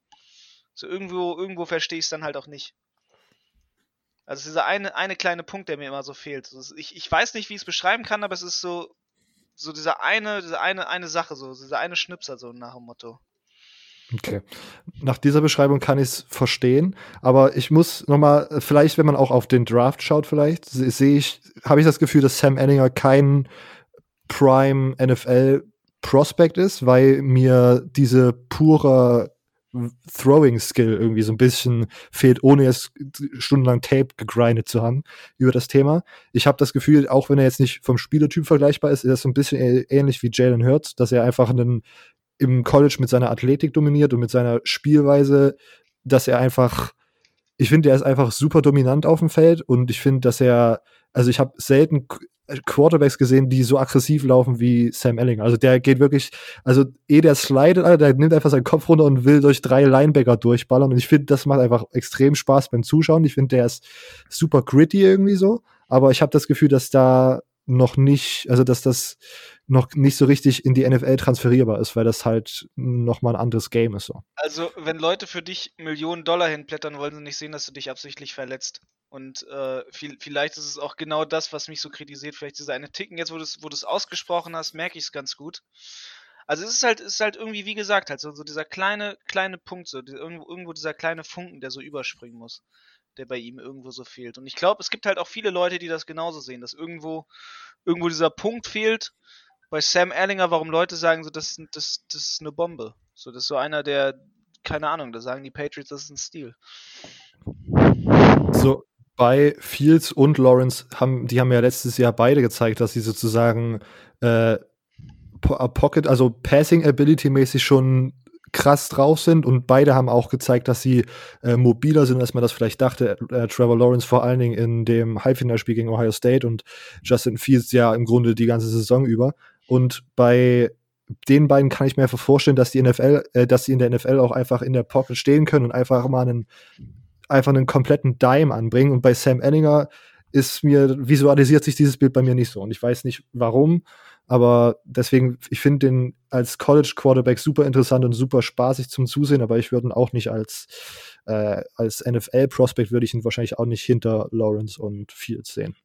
So, irgendwo, irgendwo verstehe ich es dann halt auch nicht. Also dieser eine, eine kleine Punkt, der mir immer so fehlt. Ich, ich weiß nicht, wie ich es beschreiben kann, aber es ist so, so dieser eine, diese eine, eine Sache, so, dieser eine Schnipser, so nach dem Motto. Okay. Nach dieser Beschreibung kann ich es verstehen, aber ich muss nochmal, vielleicht, wenn man auch auf den Draft schaut, vielleicht, se- sehe ich, habe ich das Gefühl, dass Sam Ellinger kein Prime NFL Prospect ist, weil mir diese pure Throwing Skill irgendwie so ein bisschen fehlt, ohne jetzt stundenlang Tape gegrindet zu haben über das Thema. Ich habe das Gefühl, auch wenn er jetzt nicht vom Spielertyp vergleichbar ist, ist er so ein bisschen ähnlich wie Jalen Hurts, dass er einfach einen im College mit seiner Athletik dominiert und mit seiner Spielweise, dass er einfach, ich finde, er ist einfach super dominant auf dem Feld und ich finde, dass er, also ich habe selten Quarterbacks gesehen, die so aggressiv laufen wie Sam Ellinger. Also der geht wirklich, also eh der slidet, der nimmt einfach seinen Kopf runter und will durch drei Linebacker durchballern und ich finde, das macht einfach extrem Spaß beim Zuschauen. Ich finde, der ist super gritty irgendwie so, aber ich habe das Gefühl, dass da noch nicht, also dass das noch nicht so richtig in die NFL transferierbar ist, weil das halt noch mal ein anderes Game ist. So. Also, wenn Leute für dich Millionen Dollar hinblättern, wollen sie nicht sehen, dass du dich absichtlich verletzt. Und äh, viel, vielleicht ist es auch genau das, was mich so kritisiert. Vielleicht diese eine Ticken. Jetzt, wo du es wo ausgesprochen hast, merke ich es ganz gut. Also es ist halt, ist halt irgendwie, wie gesagt, halt so, so dieser kleine, kleine Punkt, so die, irgendwo, irgendwo dieser kleine Funken, der so überspringen muss, der bei ihm irgendwo so fehlt. Und ich glaube, es gibt halt auch viele Leute, die das genauso sehen, dass irgendwo, irgendwo dieser Punkt fehlt, bei Sam Erlinger, warum Leute sagen, so, das, das, das ist eine Bombe. So, das ist so einer, der, keine Ahnung, da sagen die Patriots, das ist ein Stil. So, bei Fields und Lawrence haben, die haben ja letztes Jahr beide gezeigt, dass sie sozusagen äh, äh Pocket, also Passing Ability mäßig schon krass drauf sind und beide haben auch gezeigt, dass sie äh, mobiler sind, als man das vielleicht dachte. Äh, Trevor Lawrence vor allen Dingen in dem Halbfinalspiel gegen Ohio State und Justin Fields ja im Grunde die ganze Saison über. Und bei den beiden kann ich mir einfach vorstellen, dass die NFL, äh, dass sie in der NFL auch einfach in der Pocket stehen können und einfach mal einen, einfach einen kompletten Dime anbringen. Und bei Sam Ellinger ist mir, visualisiert sich dieses Bild bei mir nicht so. Und ich weiß nicht warum, aber deswegen, ich finde den als College Quarterback super interessant und super spaßig zum Zusehen, aber ich würde ihn auch nicht als, äh, als NFL-Prospect würde ich ihn wahrscheinlich auch nicht hinter Lawrence und Fields sehen.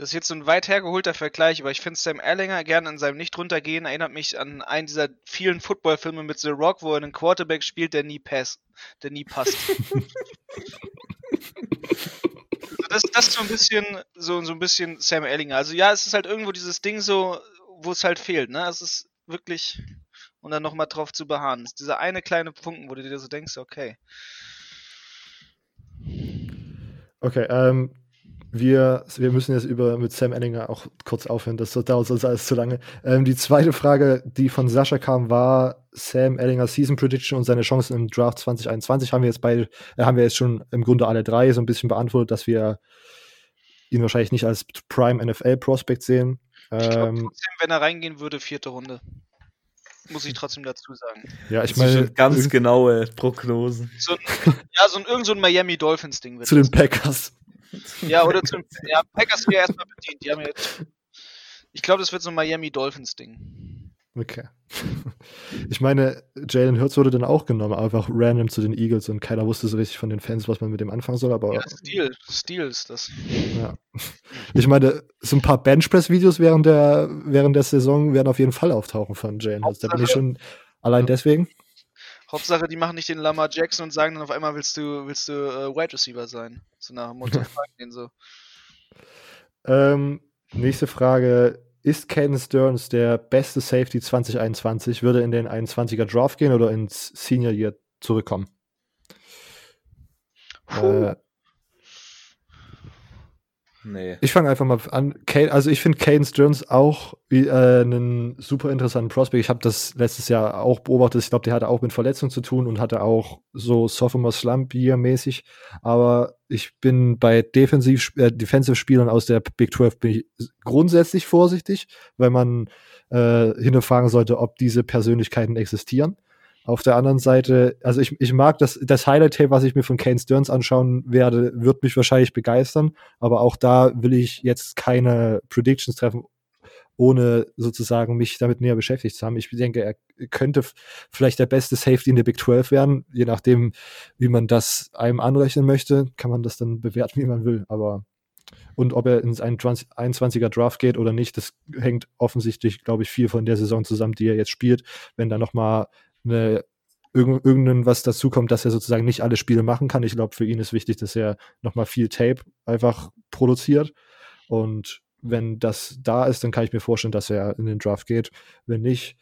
Das ist jetzt so ein weit hergeholter Vergleich, aber ich finde Sam Erlinger gerne in seinem Nicht-Runtergehen erinnert mich an einen dieser vielen Footballfilme mit The Rock, wo er einen Quarterback spielt, der nie pass, der nie passt. <laughs> das, das ist so ein bisschen so, so ein bisschen Sam Erlinger. Also ja, es ist halt irgendwo dieses Ding so, wo es halt fehlt, ne? Es ist wirklich, um dann nochmal drauf zu beharren, ist dieser eine kleine Punkt, wo du dir so denkst, okay. Okay, ähm, wir, wir müssen jetzt über mit Sam Ellinger auch kurz aufhören, das dauert sonst alles zu lange. Ähm, die zweite Frage, die von Sascha kam, war Sam Ellinger Season Prediction und seine Chancen im Draft 2021 haben wir jetzt beide, äh, haben wir jetzt schon im Grunde alle drei so ein bisschen beantwortet, dass wir ihn wahrscheinlich nicht als Prime NFL Prospect sehen. Ich glaube ähm, trotzdem, wenn er reingehen würde, vierte Runde. Muss ich trotzdem dazu sagen. Ja, ich meine. Ganz genaue Prognosen. So, ja, so ein, irgend so ein Miami Dolphins-Ding. Zu den Packers. Ja, oder zum ja, Packers wäre erstmal bedient. Die haben jetzt, ich glaube, das wird so ein Miami Dolphins-Ding. Okay. <laughs> Ich meine, Jalen Hurts wurde dann auch genommen, einfach random zu den Eagles und keiner wusste so richtig von den Fans, was man mit dem anfangen soll, aber. Ja, Stil, Stil ist das. Ja. Ich meine, so ein paar Benchpress-Videos während der, während der Saison werden auf jeden Fall auftauchen von Jalen Hurts. Da bin ich schon allein deswegen. Hauptsache, die machen nicht den Lamar Jackson und sagen dann auf einmal, willst du, willst du äh, Wide Receiver sein? So nach dem Motto, <laughs> den so. Ähm, nächste Frage. Ist Caden Stearns der beste Safety 2021? Würde in den 21er Draft gehen oder ins Senior Year zurückkommen? Äh, Nee. Ich fange einfach mal an. also ich finde Kane Stearns auch äh, einen super interessanten Prospect. Ich habe das letztes Jahr auch beobachtet. Ich glaube, der hatte auch mit Verletzungen zu tun und hatte auch so Sophomore Slump Year mäßig. Aber ich bin bei Defensiv äh, Defensive Spielern aus der Big 12 bin ich grundsätzlich vorsichtig, weil man äh, hinterfragen sollte, ob diese Persönlichkeiten existieren. Auf der anderen Seite, also ich, ich mag das, das Highlight-Tape, was ich mir von Kane Stearns anschauen werde, wird mich wahrscheinlich begeistern, aber auch da will ich jetzt keine Predictions treffen, ohne sozusagen mich damit näher beschäftigt zu haben. Ich denke, er könnte vielleicht der beste Safety in der Big 12 werden, je nachdem, wie man das einem anrechnen möchte, kann man das dann bewerten, wie man will, aber und ob er ins 21er Draft geht oder nicht, das hängt offensichtlich, glaube ich, viel von der Saison zusammen, die er jetzt spielt. Wenn da noch mal eine, irgend, irgendein was dazu kommt, dass er sozusagen nicht alle Spiele machen kann. Ich glaube, für ihn ist wichtig, dass er nochmal viel Tape einfach produziert. Und wenn das da ist, dann kann ich mir vorstellen, dass er in den Draft geht. Wenn nicht,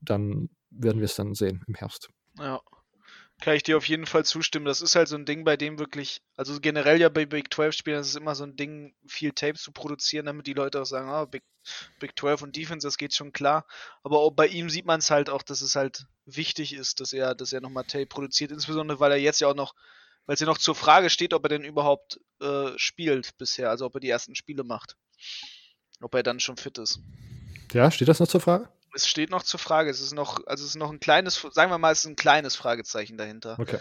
dann werden wir es dann sehen im Herbst. Ja kann ich dir auf jeden Fall zustimmen. Das ist halt so ein Ding, bei dem wirklich, also generell ja bei Big 12 Spielen, ist es immer so ein Ding, viel Tape zu produzieren, damit die Leute auch sagen, ah, Big, Big 12 und Defense, das geht schon klar. Aber auch bei ihm sieht man es halt auch, dass es halt wichtig ist, dass er, dass er nochmal Tape produziert, insbesondere weil er jetzt ja auch noch, weil es ja noch zur Frage steht, ob er denn überhaupt äh, spielt bisher, also ob er die ersten Spiele macht. Ob er dann schon fit ist. Ja, steht das noch zur Frage? Es steht noch zur Frage. Es ist noch, also es ist noch ein kleines, sagen wir mal, es ist ein kleines Fragezeichen dahinter. Okay.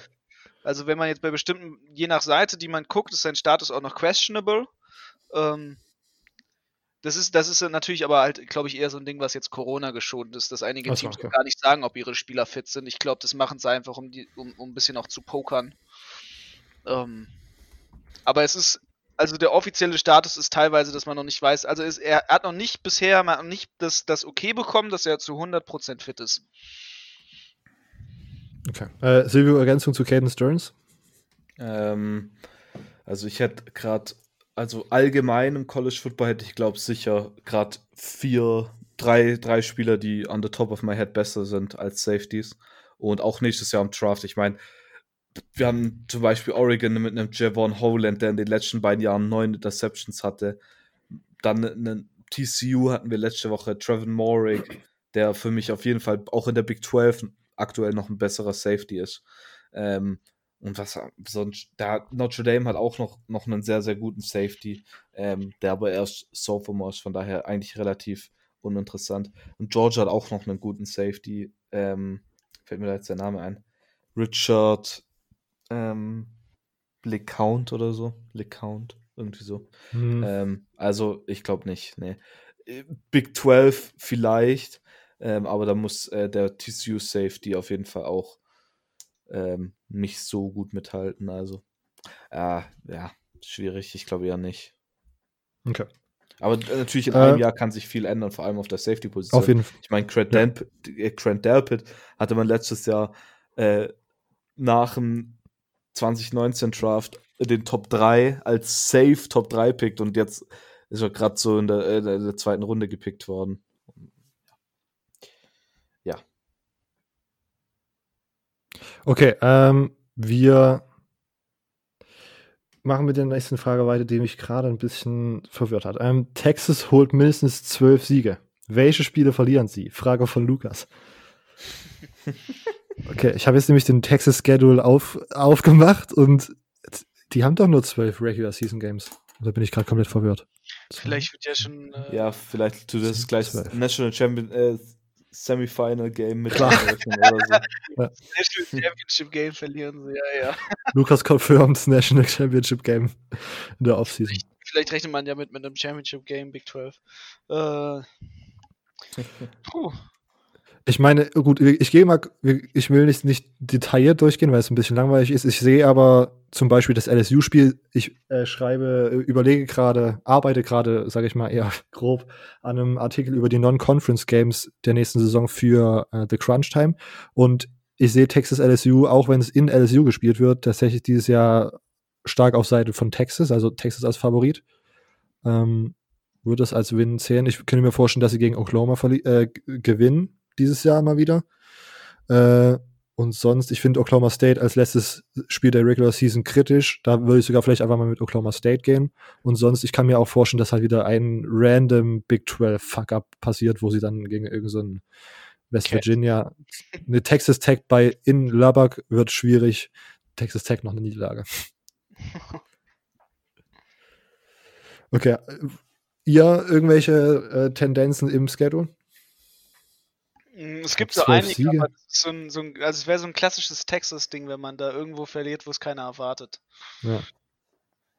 Also wenn man jetzt bei bestimmten, je nach Seite, die man guckt, ist sein Status auch noch questionable. Ähm, Das ist, das ist natürlich aber halt, glaube ich, eher so ein Ding, was jetzt Corona geschont ist, dass einige Teams okay. gar nicht sagen, ob ihre Spieler fit sind. Ich glaube, das machen sie einfach, um, die, um, um ein bisschen auch zu pokern. Ähm, aber es ist, also der offizielle Status ist teilweise, dass man noch nicht weiß, also ist, er hat noch nicht bisher mal nicht das, das Okay bekommen, dass er zu 100% fit ist. Okay. Äh, Silvio, Ergänzung zu Caden Stearns? Ähm, also ich hätte gerade, also allgemein im College Football hätte ich glaube sicher gerade vier, drei, drei Spieler, die on the top of my head besser sind als Safeties. Und auch nächstes Jahr im Draft. Ich meine, wir haben zum Beispiel Oregon mit einem Javon Holland, der in den letzten beiden Jahren neun Interceptions hatte. Dann einen TCU hatten wir letzte Woche, Trevin Morig, der für mich auf jeden Fall auch in der Big 12 aktuell noch ein besserer Safety ist. Ähm, und was sonst, da Notre Dame hat auch noch, noch einen sehr, sehr guten Safety, ähm, der aber erst Sophomore ist, von daher eigentlich relativ uninteressant. Und Georgia hat auch noch einen guten Safety, ähm, fällt mir da jetzt der Name ein. Richard ähm, LeCount oder so. LeCount, irgendwie so. Hm. Ähm, also, ich glaube nicht, nee. Big 12 vielleicht, ähm, aber da muss äh, der TCU Safety auf jeden Fall auch ähm, nicht so gut mithalten. Also, äh, ja, schwierig. Ich glaube eher nicht. Okay. Aber äh, natürlich in Äh, einem Jahr kann sich viel ändern, vor allem auf der Safety-Position. Auf jeden Fall. Ich meine, Grant, Ja. Delpit, äh, Delpit hatte man letztes Jahr äh, nach dem 2019 Draft den Top 3 als Safe Top 3 pickt und jetzt ist er gerade so in der, äh, der, der zweiten Runde gepickt worden. Ja. Okay, ähm, wir machen mit der nächsten Frage weiter, die mich gerade ein bisschen verwirrt hat. Ähm, Texas holt mindestens zwölf Siege. Welche Spiele verlieren sie? Frage von Lukas. <laughs> Okay, ich habe jetzt nämlich den Texas Schedule auf, aufgemacht und die haben doch nur zwölf Regular Season Games. Da bin ich gerade komplett verwirrt. Vielleicht wird ja schon. Äh, Ja, vielleicht du das gleich Zwölf. National Champion äh, Semifinal Game mit Klar. oder so. <laughs> National Championship Game verlieren sie, ja, ja. Lukas confirmed National Championship Game in der Offseason. Vielleicht rechnet man ja mit, mit einem Championship Game Big 12. Äh, <laughs> puh. Ich meine, gut, ich gehe mal, ich will nicht, nicht detailliert durchgehen, weil es ein bisschen langweilig ist. Ich sehe aber zum Beispiel das LSU-Spiel, ich äh, schreibe, überlege gerade, arbeite gerade, sage ich mal eher <laughs> grob, an einem Artikel über die Non-Conference Games der nächsten Saison für äh, The Crunch Time. Und ich sehe Texas LSU, auch wenn es in LSU gespielt wird, tatsächlich dieses Jahr stark auf Seite von Texas, also Texas als Favorit. Ähm, würde es als Win zählen. Ich könnte mir vorstellen, dass sie gegen Oklahoma äh, gewinnen dieses Jahr mal wieder. Äh, und sonst, ich finde Oklahoma State als letztes Spiel der Regular Season kritisch. Da würde ich sogar vielleicht einfach mal mit Oklahoma State gehen. Und sonst, ich kann mir auch vorstellen, dass halt wieder ein random Big 12 Fuck-Up passiert, wo sie dann gegen irgendeinen so West. Virginia, eine Texas Tech bei in Lubbock wird schwierig. Texas Tech noch eine Niederlage. <laughs> Okay. äh, Ihr irgendwelche äh, Tendenzen im Schedule? Mm, Es gibt so einige, Siege. aber das ist so ein, so ein, also es wäre so ein klassisches Texas-Ding, wenn man da irgendwo verliert, wo es keiner erwartet. Ja.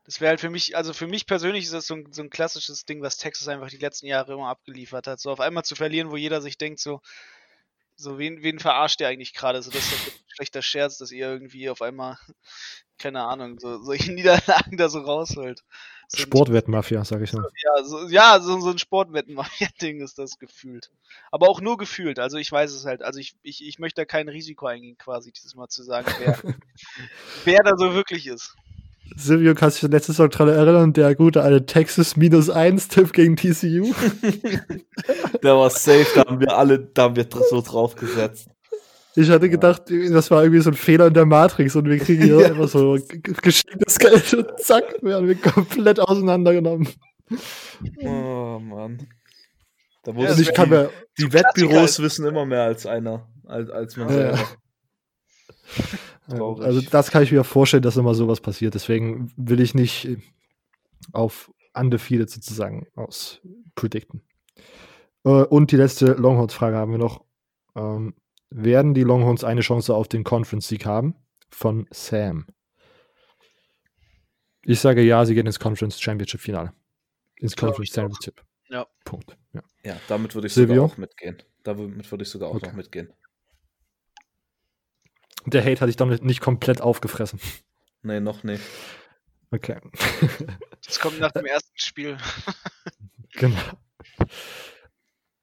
Das wäre halt für mich, also für mich persönlich ist das so ein, so ein klassisches Ding, was Texas einfach die letzten Jahre immer abgeliefert hat. So auf einmal zu verlieren, wo jeder sich denkt, so, so wen, wen verarscht ihr eigentlich gerade? So, das ist doch ein schlechter Scherz, dass ihr irgendwie auf einmal, <laughs> keine Ahnung, so, solche <laughs> Niederlagen da so rausholt. Sportwettmafia, sag ich nur. Ja, so, ja, so, so ein Sportwetten-Ding ist das gefühlt. Aber auch nur gefühlt. Also ich weiß es halt. Also ich, ich, ich möchte da kein Risiko eingehen, quasi dieses Mal zu sagen, wer, <laughs> wer da so wirklich ist. Silvio, kannst du dich letztes Mal dran erinnern, der gute alte Texas minus 1 Tipp gegen TCU? <laughs> Der war safe, da haben wir alle, da haben wir so drauf gesetzt. Ich hatte gedacht, das war irgendwie so ein Fehler in der Matrix und wir kriegen hier <laughs> Ja. einfach so geschenktes Geld und zack, werden wir komplett auseinandergenommen. Oh Mann. Da Ja, Und ich kann mir, die Wettbüros wissen immer mehr als einer, als, als man selber. ja. Traurig. also das kann ich mir vorstellen, dass immer sowas passiert. Deswegen will ich nicht auf undefeated sozusagen aus predikten. Äh, Und die letzte Longhorns-Frage haben wir noch. Ähm, werden die Longhorns eine Chance auf den Conference-Sieg haben? Von Sam. Ich sage ja, sie gehen ins Conference Championship-Finale. Ins Glaub Conference. Championship. Ja. Punkt. Ja. Ja, damit würde ich Silvio? sogar auch mitgehen. Damit würde ich sogar auch Okay. noch mitgehen. Der Hate hatte ich damit nicht komplett aufgefressen. Nee, noch nicht. Okay. Das kommt nach dem ersten Spiel. <laughs> genau.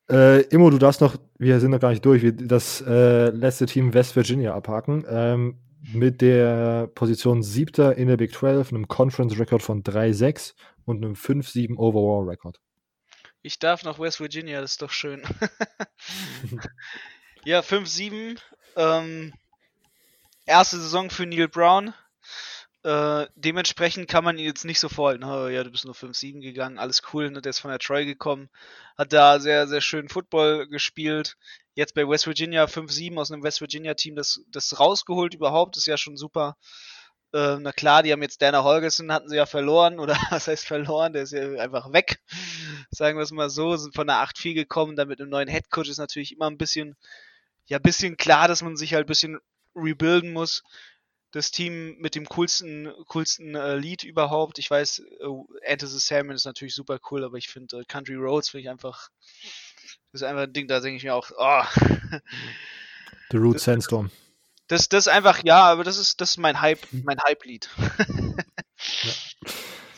Äh, Immo, du darfst noch, wir sind noch gar nicht durch, das äh, letzte Team West Virginia abhaken. Ähm, mit der Position siebter in der Big 12, einem Conference-Record von 3-6 und einem 5-7 Overall-Record. Ich darf nach West Virginia, das ist doch schön. <laughs> ja, 5-7. Ähm, erste Saison für Neil Brown. Äh, dementsprechend kann man ihn jetzt nicht so vorhalten. Oh, ja, du bist nur 5-7 gegangen, alles cool. Ne? Der ist von der Troy gekommen, hat da sehr, sehr schön Football gespielt. Jetzt bei West Virginia 5-7 aus einem West Virginia-Team, das, das rausgeholt überhaupt, ist ja schon super. Äh, na klar, die haben jetzt Dana Holgerson, hatten sie ja verloren, <laughs> oder was heißt verloren? Der ist ja einfach weg. Sagen wir es mal so, sind von der 8-4 gekommen, dann mit einem neuen Headcoach ist natürlich immer ein bisschen, ja, bisschen klar, dass man sich halt ein bisschen rebuilden muss. Das Team mit dem coolsten, coolsten äh, Lied überhaupt. Ich weiß, äh, Enter the Salmon ist natürlich super cool, aber ich finde äh, Country Roads finde ich einfach, das ist einfach ein Ding, da denke ich mir auch, oh, The Root Sandstorm. Das, das einfach, ja, aber das ist, das ist mein Hype, mein Hype-Lied. <laughs>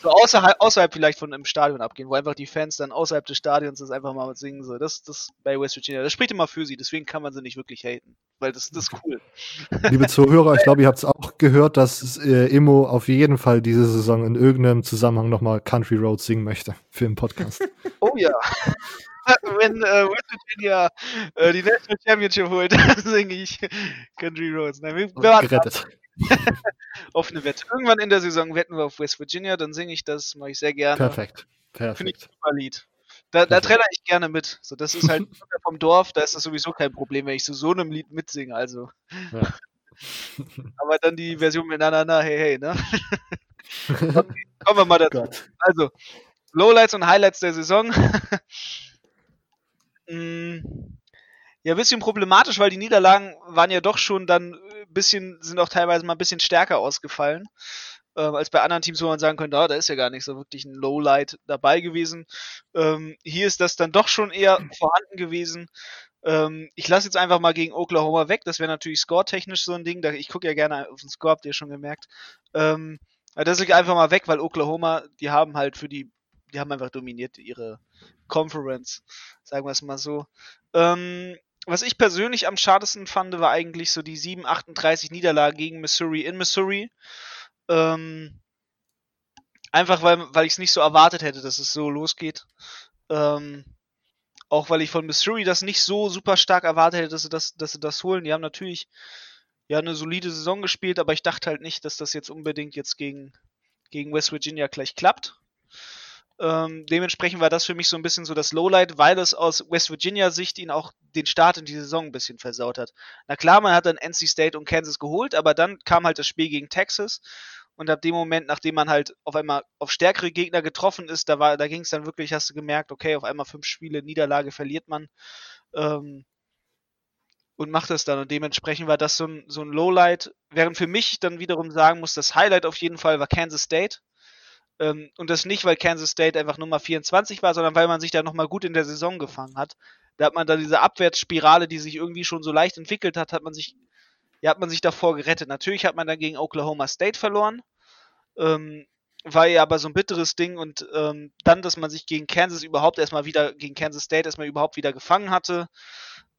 So außerhalb, außerhalb vielleicht von einem Stadion abgehen, wo einfach die Fans dann außerhalb des Stadions das einfach mal singen. So, das, das bei West Virginia, das spricht immer für sie, deswegen kann man sie nicht wirklich haten. Weil das, das ist cool. <laughs> Liebe Zuhörer, ich glaube, ihr habt es auch gehört, dass äh, Immo auf jeden Fall diese Saison in irgendeinem Zusammenhang nochmal Country Road singen möchte für den Podcast. <laughs> Oh ja. <laughs> Wenn äh, West Virginia äh, die National Championship holt, dann singe ich Country Roads. Nein, wir, wir Gerettet. auf <laughs> eine Wette. Irgendwann in der Saison wetten wir auf West Virginia, dann singe ich das, mache ich sehr gerne. Perfekt. Finde ich Perfekt. ein super Lied. Da, da Perfekt. trenne ich gerne mit. So, das ist halt <laughs> vom Dorf, da ist das sowieso kein Problem, wenn ich zu so einem Lied mitsinge. Also. Ja. <laughs> Aber dann die Version mit Na Na Na, hey hey, ne? okay, kommen wir mal dazu. Gott. Also, Lowlights und Highlights der Saison. Mm, ja, ein bisschen problematisch, weil die Niederlagen waren ja doch schon dann bisschen, sind auch teilweise mal ein bisschen stärker ausgefallen. Ähm, als bei anderen Teams, wo man sagen könnte, ah, da ist ja gar nicht so wirklich ein Lowlight dabei gewesen. Ähm, hier ist das dann doch schon eher vorhanden gewesen. Ähm, ich lasse jetzt einfach mal gegen Oklahoma weg. Das wäre natürlich score-technisch so ein Ding. Da, ich gucke ja gerne auf den Score, habt ihr schon gemerkt. Ähm, das liegt einfach mal weg, weil Oklahoma, die haben halt für die, die haben einfach dominiert ihre Conference, sagen wir es mal so. Ähm, was ich persönlich am schadesten fand, war eigentlich so die 7-38 Niederlage gegen Missouri in Missouri. Ähm, einfach weil, weil ich es nicht so erwartet hätte, dass es so losgeht. Ähm, auch weil ich von Missouri das nicht so super stark erwartet hätte, dass sie das, dass sie das holen. Die haben natürlich ja eine solide Saison gespielt, aber ich dachte halt nicht, dass das jetzt unbedingt jetzt gegen, gegen West Virginia gleich klappt. Ähm, dementsprechend war das für mich so ein bisschen so das Lowlight, weil es aus West Virginia Sicht ihn auch den Start in die Saison ein bisschen versaut hat. Na klar, man hat dann NC State und Kansas geholt, aber dann kam halt das Spiel gegen Texas und ab dem Moment, nachdem man halt auf einmal auf stärkere Gegner getroffen ist, da da ging es dann wirklich, hast du gemerkt, okay, auf einmal fünf Spiele Niederlage verliert man ähm, und macht es dann und dementsprechend war das so ein, so ein Lowlight, während für mich dann wiederum sagen muss, das Highlight auf jeden Fall war Kansas State. Ähm, und das nicht, weil Kansas State einfach Nummer 24 war, sondern weil man sich da nochmal gut in der Saison gefangen hat. Da hat man dann diese Abwärtsspirale, die sich irgendwie schon so leicht entwickelt hat, hat man sich, ja, hat man sich davor gerettet. Natürlich hat man dann gegen Oklahoma State verloren. Ähm, war ja aber so ein bitteres Ding und ähm, dann, dass man sich gegen Kansas überhaupt erstmal wieder, gegen Kansas State erstmal überhaupt wieder gefangen hatte.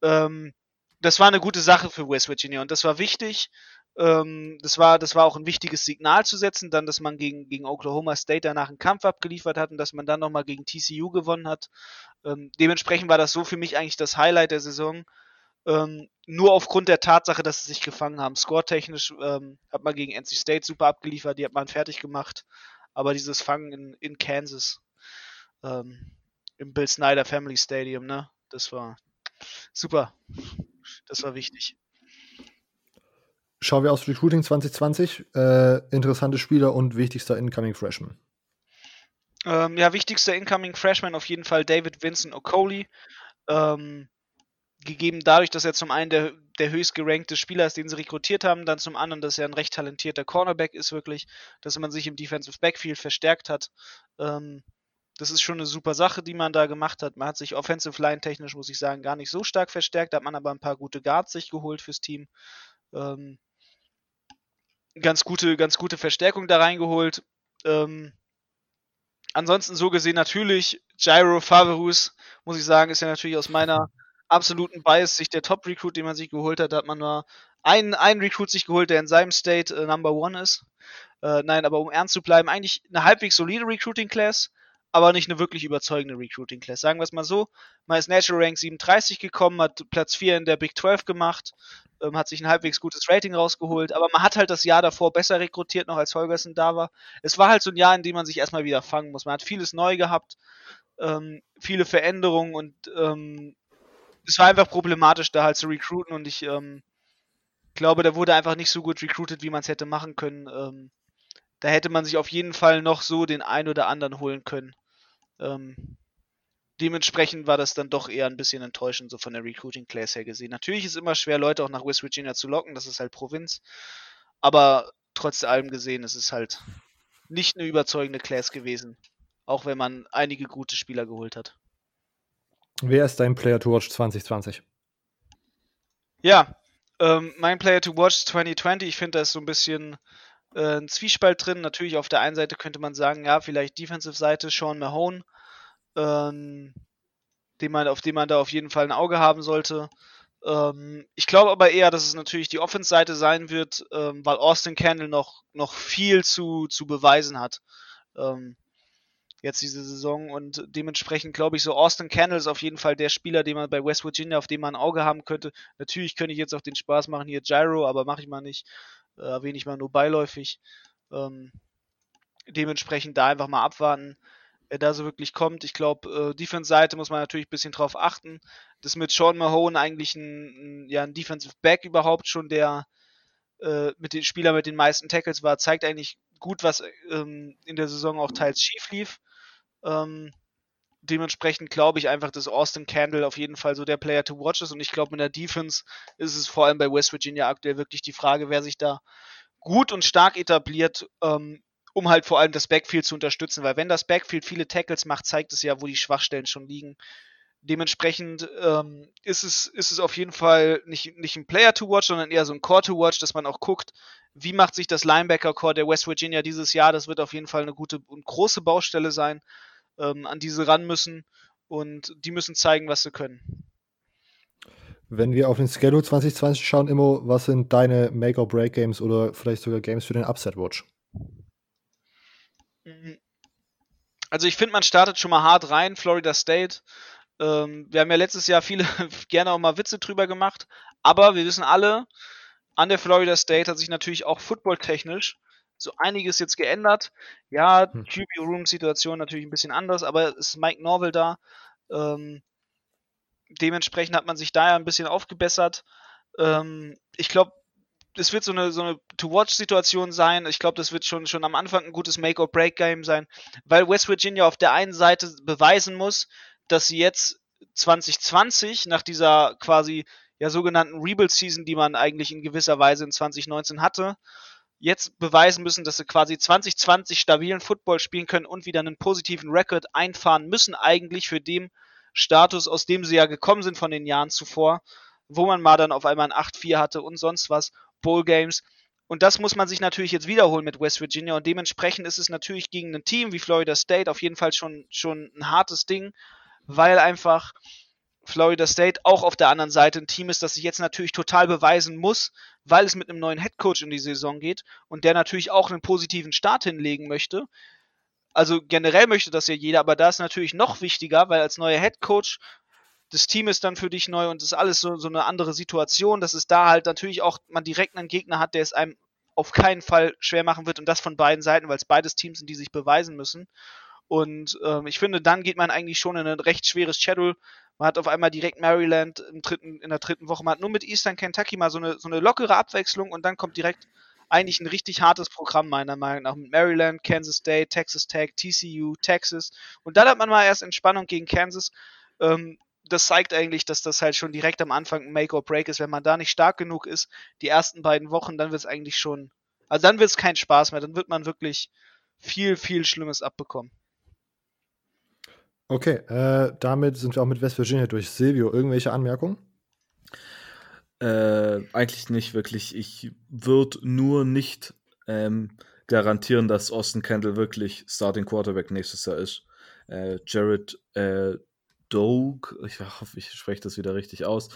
Ähm, das war eine gute Sache für West Virginia und das war wichtig. Ähm, das, war, das war auch ein wichtiges Signal zu setzen, dann, dass man gegen, gegen Oklahoma State danach einen Kampf abgeliefert hat und dass man dann nochmal gegen TCU gewonnen hat. Ähm, dementsprechend war das so für mich eigentlich das Highlight der Saison. Ähm, nur aufgrund der Tatsache, dass sie sich gefangen haben. Score-technisch ähm, hat man gegen NC State super abgeliefert, die hat man fertig gemacht. Aber dieses Fangen in, in Kansas, ähm, im Bill Snyder Family Stadium, ne, das war super. Das war wichtig. Schauen wir aufs Recruiting 2020. Äh, interessante Spieler und wichtigster Incoming Freshman. Ähm, ja, wichtigster Incoming Freshman auf jeden Fall David Vincent Okoli. Ähm, gegeben dadurch, dass er zum einen der, der höchst gerankte Spieler ist, den sie rekrutiert haben, dann zum anderen, dass er ein recht talentierter Cornerback ist, wirklich, dass man sich im Defensive Backfield verstärkt hat. Ähm, das ist schon eine super Sache, die man da gemacht hat. Man hat sich Offensive Line technisch, muss ich sagen, gar nicht so stark verstärkt. Hat man aber ein paar gute Guards sich geholt fürs Team. Ähm, ganz gute, ganz gute Verstärkung da reingeholt. Ähm, ansonsten so gesehen natürlich Gyro Faverus, muss ich sagen, ist ja natürlich aus meiner absoluten Bias sich der Top-Recruit, den man sich geholt hat. Da hat man nur einen, einen Recruit sich geholt, der in seinem State äh, Number One ist. Äh, nein, aber um ernst zu bleiben, eigentlich eine halbwegs solide Recruiting-Class, aber nicht eine wirklich überzeugende Recruiting-Class. Sagen wir es mal so, man ist Natural Rank 37 gekommen, hat Platz 4 in der Big 12 gemacht, ähm, hat sich ein halbwegs gutes Rating rausgeholt, aber man hat halt das Jahr davor besser rekrutiert, noch als Holgersen da war. Es war halt so ein Jahr, in dem man sich erstmal wieder fangen muss. Man hat vieles neu gehabt, ähm, viele Veränderungen und ähm, es war einfach problematisch, da halt zu recruiten und ich ähm, glaube, da wurde einfach nicht so gut recruited, wie man es hätte machen können. Ähm, da hätte man sich auf jeden Fall noch so den einen oder anderen holen können. Ähm, dementsprechend war das dann doch eher ein bisschen enttäuschend, so von der Recruiting Class her gesehen. Natürlich ist es immer schwer, Leute auch nach West Virginia zu locken, das ist halt Provinz. Aber trotz allem gesehen, es ist halt nicht eine überzeugende Class gewesen. Auch wenn man einige gute Spieler geholt hat. Wer ist dein Player to Watch 2020? Ja, ähm, mein Player to Watch 2020, ich finde, da ist so ein bisschen äh, ein Zwiespalt drin. Natürlich auf der einen Seite könnte man sagen, ja, vielleicht Defensive-Seite Sean Mahone, ähm, den man, auf den man da auf jeden Fall ein Auge haben sollte. Ähm, ich glaube aber eher, dass es natürlich die Offense-Seite sein wird, ähm, weil Austin Candle noch, noch viel zu, zu beweisen hat. Ähm, jetzt diese Saison und dementsprechend glaube ich so Austin Candle ist auf jeden Fall der Spieler, den man bei West Virginia, auf den man ein Auge haben könnte. Natürlich könnte ich jetzt auch den Spaß machen hier Gyro, aber mache ich mal nicht, äh, erwähne ich mal nur beiläufig. Ähm, dementsprechend da einfach mal abwarten, wer da so wirklich kommt. Ich glaube, äh, Defense-Seite muss man natürlich ein bisschen drauf achten. Das mit Sean Mahone eigentlich ein, ja, ein Defensive Back überhaupt schon, der äh, mit den Spieler mit den meisten Tackles war, zeigt eigentlich gut, was ähm, in der Saison auch teils schief lief. Ähm, dementsprechend glaube ich einfach, dass Austin Candle auf jeden Fall so der Player to watch ist. Und ich glaube, in der Defense ist es vor allem bei West Virginia aktuell wirklich die Frage, wer sich da gut und stark etabliert, ähm, um halt vor allem das Backfield zu unterstützen. Weil wenn das Backfield viele Tackles macht, zeigt es ja, wo die Schwachstellen schon liegen. Dementsprechend ähm, ist, es, ist es auf jeden Fall nicht, nicht ein Player to watch, sondern eher so ein Core to watch, dass man auch guckt, wie macht sich das Linebacker-Core der West Virginia dieses Jahr. Das wird auf jeden Fall eine gute und große Baustelle sein ähm, an diese ran müssen und die müssen zeigen, was sie können. Wenn wir auf den Schedule 2020 schauen, Immo, was sind deine Make-or-Break-Games oder vielleicht sogar Games für den Upset-Watch? Mhm. Also ich finde, man startet schon mal hart rein, Florida State. Ähm, wir haben ja letztes Jahr viele <laughs> gerne auch mal Witze drüber gemacht, aber wir wissen alle, an der Florida State hat sich natürlich auch footballtechnisch so einiges jetzt geändert. Ja, hm. QB-Room-Situation natürlich ein bisschen anders, aber es ist Mike Norville da. Ähm, dementsprechend hat man sich da ja ein bisschen aufgebessert. Ähm, ich glaube, es wird so eine, so eine To-Watch-Situation sein. Ich glaube, das wird schon, schon am Anfang ein gutes Make-or-Break-Game sein, weil West Virginia auf der einen Seite beweisen muss, dass sie jetzt 2020 nach dieser quasi ja sogenannten Rebuild-Season, die man eigentlich in gewisser Weise in 2019 hatte, jetzt beweisen müssen, dass sie quasi 2020 stabilen Football spielen können und wieder einen positiven Rekord einfahren müssen, eigentlich für den Status, aus dem sie ja gekommen sind von den Jahren zuvor, wo man mal dann auf einmal ein 8-4 hatte und sonst was, Bowl Games. Und das muss man sich natürlich jetzt wiederholen mit West Virginia und dementsprechend ist es natürlich gegen ein Team wie Florida State auf jeden Fall schon, schon ein hartes Ding, weil einfach Florida State auch auf der anderen Seite ein Team ist, das sich jetzt natürlich total beweisen muss, weil es mit einem neuen Headcoach in die Saison geht und der natürlich auch einen positiven Start hinlegen möchte. Also generell möchte das ja jeder, aber da ist natürlich noch wichtiger, weil als neuer Headcoach das Team ist dann für dich neu und das ist alles so, so eine andere Situation, dass es da halt natürlich auch man direkt einen Gegner hat, der es einem auf keinen Fall schwer machen wird und das von beiden Seiten, weil es beides Teams sind, die sich beweisen müssen. Und ähm, ich finde, dann geht man eigentlich schon in ein recht schweres Schedule. Man hat auf einmal direkt Maryland im dritten, in der dritten Woche. Man hat nur mit Eastern Kentucky mal so eine, so eine lockere Abwechslung und dann kommt direkt eigentlich ein richtig hartes Programm, meiner Meinung nach. Mit Maryland, Kansas State, Texas Tech, TCU, Texas. Und dann hat man mal erst Entspannung gegen Kansas. Ähm, das zeigt eigentlich, dass das halt schon direkt am Anfang ein Make or Break ist. Wenn man da nicht stark genug ist, die ersten beiden Wochen, dann wird es eigentlich schon. Also dann wird es kein Spaß mehr. Dann wird man wirklich viel, viel Schlimmes abbekommen. Okay, äh, damit sind wir auch mit West Virginia durch. Silvio, irgendwelche Anmerkungen? Äh, eigentlich nicht wirklich. Ich würde nur nicht ähm, garantieren, dass Austin Kendall wirklich Starting Quarterback nächstes Jahr ist. Äh, Jared äh, Doug, ich hoffe, ich spreche das wieder richtig aus,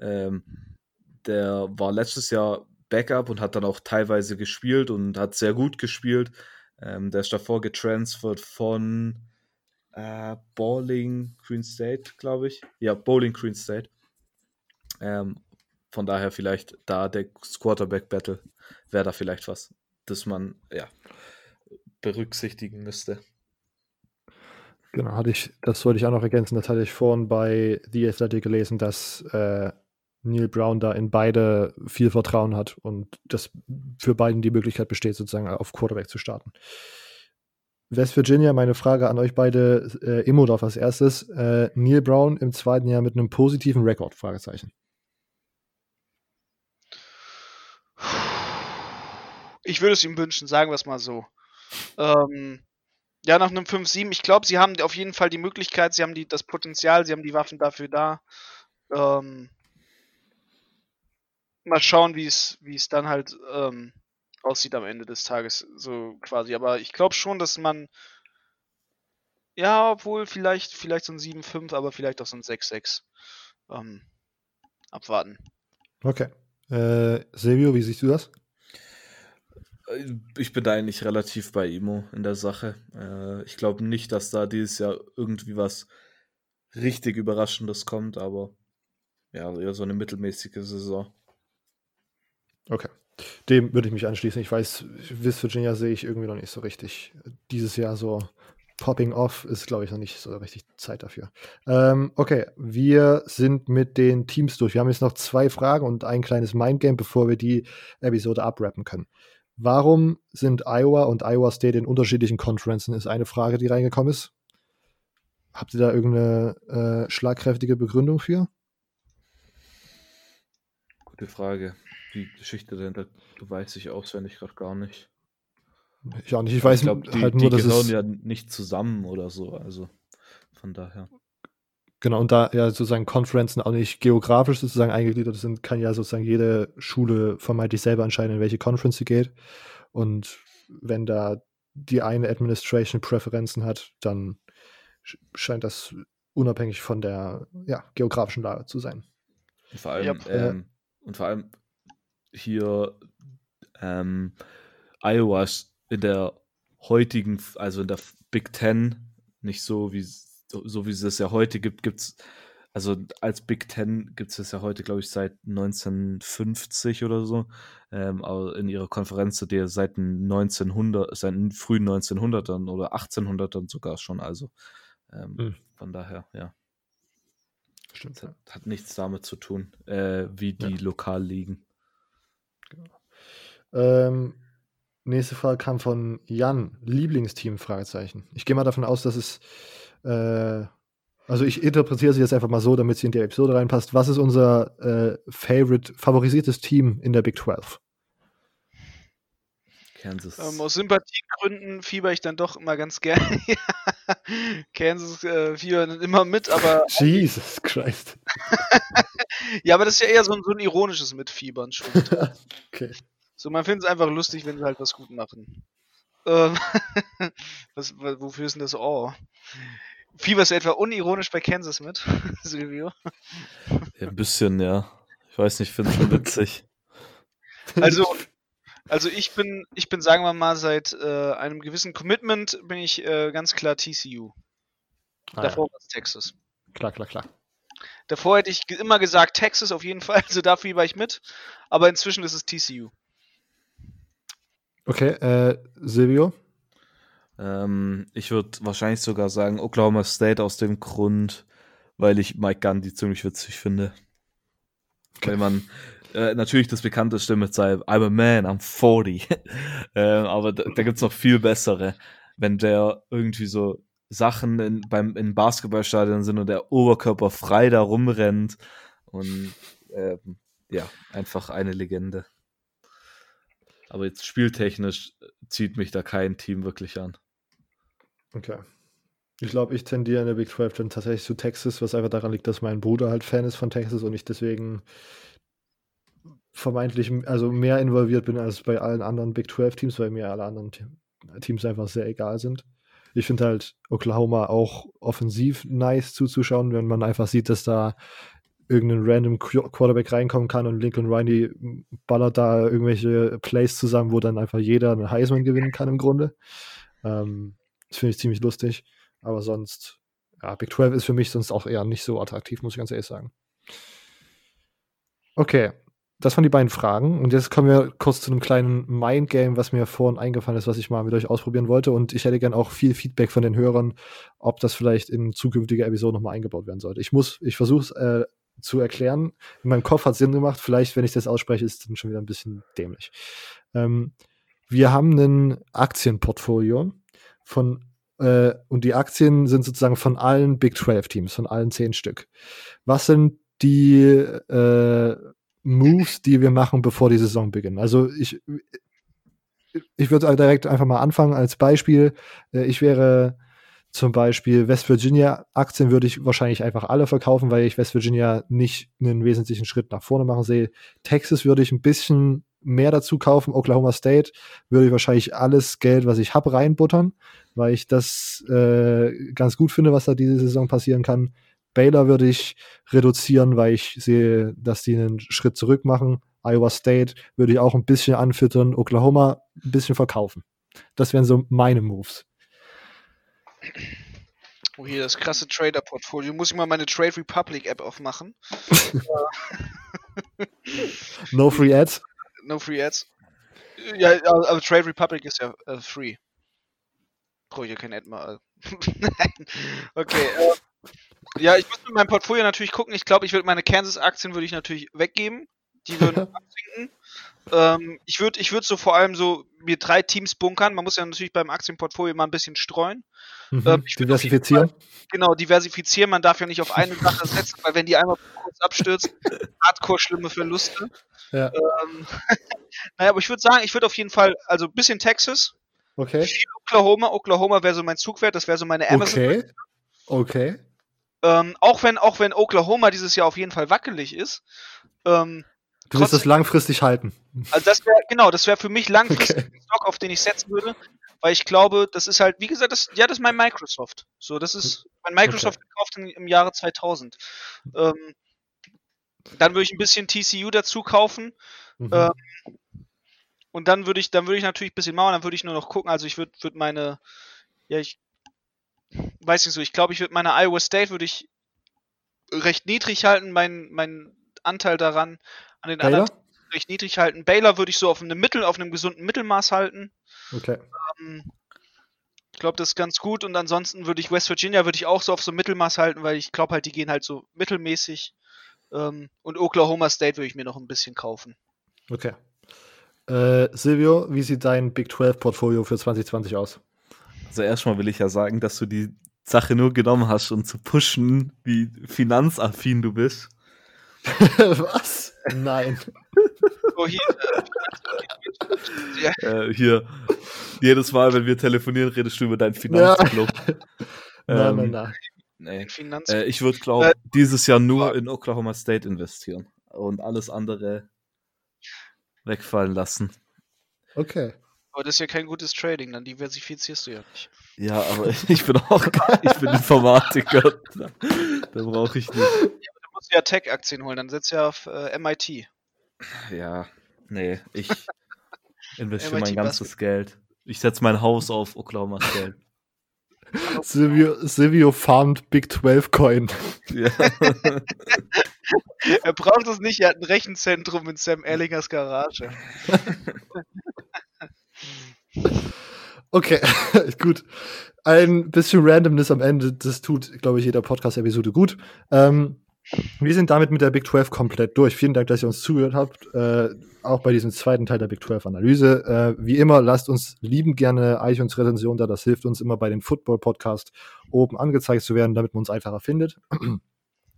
ähm, der war letztes Jahr Backup und hat dann auch teilweise gespielt und hat sehr gut gespielt. Ähm, der ist davor getransfert von äh, Bowling Green State, glaube ich. Ja, Bowling Green State. Ähm, von daher vielleicht da der Quarterback Battle wäre da vielleicht was, das man ja berücksichtigen müsste. Genau, hatte ich, das wollte ich auch noch ergänzen. Das hatte ich vorhin bei The Athletic gelesen, dass äh, Neil Brown da in beide viel Vertrauen hat und dass für beiden die Möglichkeit besteht, sozusagen auf Quarterback zu starten. West Virginia, meine Frage an euch beide, äh, Immodorf als erstes. Äh, Neil Brown im zweiten Jahr mit einem positiven Rekord? Fragezeichen. Ich würde es ihm wünschen, sagen wir es mal so. Ähm, ja, nach einem 5-7. Ich glaube, sie haben auf jeden Fall die Möglichkeit, sie haben die, das Potenzial, sie haben die Waffen dafür da. Ähm, mal schauen, wie es dann halt ähm, aussieht am Ende des Tages, so quasi. Aber ich glaube schon, dass man. Ja, obwohl vielleicht, vielleicht so ein 7-5, aber vielleicht auch so ein 6-6. Ähm, abwarten. Okay. Äh, Silvio, wie siehst du das? Ich bin da eigentlich relativ bei Imo in der Sache. Äh, ich glaube nicht, dass da dieses Jahr irgendwie was richtig Überraschendes kommt, aber ja, eher so eine mittelmäßige Saison. Okay. Dem würde ich mich anschließen. Ich weiß, West Virginia sehe ich irgendwie noch nicht so richtig. Dieses Jahr so popping off ist, glaube ich, noch nicht so richtig Zeit dafür. Ähm, okay, wir sind mit den Teams durch. Wir haben jetzt noch zwei Fragen und ein kleines Mindgame, bevor wir die Episode abrappen können. Warum sind Iowa und Iowa State in unterschiedlichen Conferences? Ist eine Frage, die reingekommen ist. Habt ihr da irgendeine äh, schlagkräftige Begründung für? Gute Frage. Die Geschichte dahinter, du weißt ich auswendig gerade gar nicht. Ich auch nicht. Ich weiß ich glaub, die, halt nur, die dass gehören es ja nicht zusammen oder so. Also von daher. Genau, und da ja sozusagen Conferences auch nicht geografisch sozusagen eingegliedert sind, kann ja sozusagen jede Schule vermeintlich selber entscheiden, in welche Conference sie geht. Und wenn da die eine Administration Präferenzen hat, dann scheint das unabhängig von der ja, geografischen Lage zu sein. Und vor allem, yep. ähm, und vor allem hier ähm, Iowa in der heutigen, also in der Big Ten, nicht so wie so wie es es ja heute gibt, gibt es, also als Big Ten gibt es es ja heute, glaube ich, seit 1950 oder so, ähm, aber in ihrer Konferenz, die seit 1900, seit den frühen 1900ern oder 1800ern sogar schon, also ähm, mhm. von daher, ja. Stimmt. Hat, hat, nichts damit zu tun, äh, wie die ja. lokal liegen. Genau. Ähm, nächste Frage kam von Jan. Lieblingsteam? Fragezeichen. Ich gehe mal davon aus, dass es äh, also ich interpretiere sie jetzt einfach mal so, damit sie in die Episode reinpasst. Was ist unser äh, favorite, favorisiertes Team in der Big 12? Kansas. Ähm, aus Sympathiegründen fieber ich dann doch immer ganz <laughs> gerne. Kansas äh, fiebern immer mit, aber. <laughs> Jesus Christ. <laughs> ja, aber das ist ja eher so ein, so ein ironisches Mitfiebern schon. okay. So, man findet es einfach lustig, wenn sie halt was gut machen. Ähm, was, wofür ist denn das Oh? Fieberst du etwa unironisch bei Kansas mit, Silvio? Ja, ein bisschen, ja. Ich weiß nicht, ich finde es schon witzig. Also, also ich bin, ich bin, sagen wir mal, seit äh, einem gewissen Commitment bin ich äh, ganz klar TCU. Ah, Davor ja. war es Texas. Klar, klar, klar. Davor hätte ich immer gesagt Texas auf jeden <laughs> Fall, also dafür war ich mit. Aber inzwischen ist es TCU. Okay, äh, Silvio? Ähm, ich würde wahrscheinlich sogar sagen Oklahoma State aus dem Grund, weil ich Mike Gandhi ziemlich witzig finde. Okay. Weil man äh, natürlich das bekannteste mit seinem I'm a man, I'm 40. <laughs> äh, aber da, da gibt es noch viel bessere. Wenn der irgendwie so Sachen in, beim, in Basketballstadion sind und der Oberkörper frei da rumrennt. Und äh, ja, einfach eine Legende. Aber jetzt spieltechnisch zieht mich da kein Team wirklich an. Okay. Ich glaube, ich tendiere in der Big 12 dann tatsächlich zu Texas, was einfach daran liegt, dass mein Bruder halt Fan ist von Texas und ich deswegen vermeintlich also mehr involviert bin als bei allen anderen Big 12 Teams, weil mir alle anderen Teams einfach sehr egal sind. Ich finde halt Oklahoma auch offensiv nice zuzuschauen, wenn man einfach sieht, dass da irgendein random Quarterback reinkommen kann und Lincoln Riley ballert da irgendwelche Plays zusammen, wo dann einfach jeder einen Heisman gewinnen kann im Grunde. Ähm, das finde ich ziemlich lustig. Aber sonst, ja, Big 12 ist für mich sonst auch eher nicht so attraktiv, muss ich ganz ehrlich sagen. Okay, das waren die beiden Fragen. Und jetzt kommen wir kurz zu einem kleinen Mindgame, was mir vorhin eingefallen ist, was ich mal mit euch ausprobieren wollte. Und ich hätte gern auch viel Feedback von den Hörern, ob das vielleicht in zukünftige Episoden nochmal eingebaut werden sollte. Ich muss, ich versuche es äh, zu erklären. In meinem Kopf hat es Sinn gemacht. Vielleicht, wenn ich das ausspreche, ist es dann schon wieder ein bisschen dämlich. Ähm, wir haben ein Aktienportfolio von äh, und die Aktien sind sozusagen von allen Big 12 Teams, von allen zehn Stück. Was sind die äh, Moves, die wir machen, bevor die Saison beginnt. Also ich, ich würde direkt einfach mal anfangen als Beispiel. Äh, ich wäre zum Beispiel West Virginia Aktien würde ich wahrscheinlich einfach alle verkaufen, weil ich West Virginia nicht einen wesentlichen Schritt nach vorne machen sehe. Texas würde ich ein bisschen mehr dazu kaufen. Oklahoma State würde ich wahrscheinlich alles Geld, was ich habe, reinbuttern, weil ich das äh, ganz gut finde, was da diese Saison passieren kann. Baylor würde ich reduzieren, weil ich sehe, dass die einen Schritt zurück machen. Iowa State würde ich auch ein bisschen anfüttern. Oklahoma ein bisschen verkaufen. Das wären so meine Moves. Oh, hier das krasse Trader-Portfolio. Muss ich mal meine Trade Republic App aufmachen? <laughs> no free ads? No free ads. Ja, aber Trade Republic ist ja uh, free. Brauche ich ja kein Ad mal. <laughs> okay. Ja, ich muss mit meinem Portfolio natürlich gucken. Ich glaube, ich würde meine Kansas-Aktien würde ich natürlich weggeben. Die würden <laughs> absinken. Ähm, ich würde ich würd so vor allem so mir drei Teams bunkern. Man muss ja natürlich beim Aktienportfolio mal ein bisschen streuen. Mhm. Ähm, diversifizieren. Fall, genau, diversifizieren. Man darf ja nicht auf eine Sache setzen, weil wenn die einmal kurz abstürzt, <laughs> hardcore schlimme Verluste. Ja. Ähm, <laughs> naja, aber ich würde sagen, ich würde auf jeden Fall, also ein bisschen Texas. Okay. Oklahoma. Oklahoma wäre so mein Zugwert, das wäre so meine Amazon. Okay. Okay. Ähm, auch wenn, auch wenn Oklahoma dieses Jahr auf jeden Fall wackelig ist. Ähm, du willst das langfristig halten. Also das wäre, genau, das wäre für mich langfristig okay. ein Stock, auf den ich setzen würde, weil ich glaube, das ist halt, wie gesagt, das, ja, das ist mein Microsoft. So, das ist mein Microsoft okay. gekauft im, im Jahre 2000. Ähm, dann würde ich ein bisschen TCU dazu kaufen. Mhm. Ähm, und dann würde ich, dann würde ich natürlich ein bisschen mauern, dann würde ich nur noch gucken. Also ich würde, würde meine, ja, ich weiß nicht so, ich glaube, ich würde meine Iowa State würde ich recht niedrig halten, mein, mein Anteil daran an den Baylor? anderen recht niedrig halten. Baylor würde ich so auf einem Mittel, auf einem gesunden Mittelmaß halten. Okay. Ähm, ich glaube, das ist ganz gut. Und ansonsten würde ich West Virginia würde ich auch so auf so Mittelmaß halten, weil ich glaube halt, die gehen halt so mittelmäßig. Ähm, und Oklahoma State würde ich mir noch ein bisschen kaufen. Okay. Äh, Silvio, wie sieht dein Big 12 Portfolio für 2020 aus? Also erstmal will ich ja sagen, dass du die Sache nur genommen hast, um zu pushen, wie finanzaffin du bist. <laughs> Was? Nein. Oh, hier, äh, äh, hier, jedes Mal, wenn wir telefonieren, redest du über deinen Finanzclub. Ja. <laughs> ähm, nein, nein, nein. Nee. Äh, ich würde, glaube äh, dieses Jahr nur in Oklahoma State investieren und alles andere wegfallen lassen. Okay. Aber das ist ja kein gutes Trading, dann diversifizierst du ja nicht. Ja, aber <laughs> ich bin auch ich bin Informatiker. Da, da brauche ich nicht. Ja, aber du musst ja Tech-Aktien holen, dann setzt du ja auf äh, MIT. Ja, nee, ich <laughs> investiere mein ganzes Geld. Ich setze mein Haus auf Oklahoma State. Silvio, Silvio farmt Big 12 Coin. <laughs> Ja. er braucht es nicht, er hat ein Rechenzentrum in Sam Erlingers Garage. Okay, <laughs> gut. Ein bisschen Randomness am Ende, das tut, glaube ich, jeder Podcast-Episode gut. Ähm, wir sind damit mit der Big 12 komplett durch. Vielen Dank, dass ihr uns zugehört habt, äh, auch bei diesem zweiten Teil der Big 12 Analyse. Äh, wie immer, lasst uns lieben gerne iTunes Rezension da. Das hilft uns immer bei den Football Podcast oben angezeigt zu werden, damit man uns einfacher findet. <clears throat>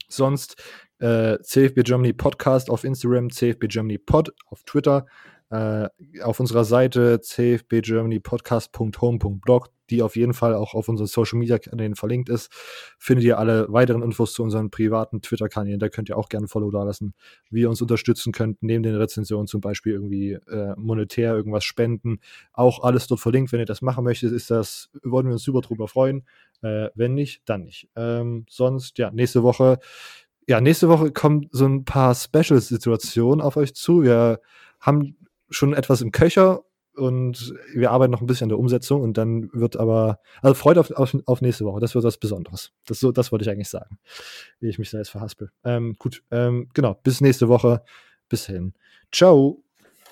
Sonst äh, CFB Germany Podcast auf Instagram, CFB Germany Pod auf Twitter. Äh, auf unserer Seite cfbgermanypodcast.home.blog die auf jeden Fall auch auf unseren Social Media Kanälen verlinkt ist, findet ihr alle weiteren Infos zu unseren privaten Twitter-Kanälen. Da könnt ihr auch gerne Follow da lassen, wie ihr uns unterstützen könnt, neben den Rezensionen zum Beispiel irgendwie äh, monetär irgendwas spenden. Auch alles dort verlinkt. Wenn ihr das machen möchtet, ist das, würden wir uns super drüber freuen. Äh, wenn nicht, dann nicht. Ähm, sonst, ja, nächste Woche ja, nächste Woche kommen so ein paar Special-Situationen auf euch zu. Wir haben schon etwas im Köcher und wir arbeiten noch ein bisschen an der Umsetzung und dann wird aber, also freut auf, auf, auf nächste Woche, das wird was Besonderes. Das, so, das wollte ich eigentlich sagen, wie ich mich da jetzt verhaspel. Ähm, gut, ähm, genau, bis nächste Woche. Bis hin. Ciao.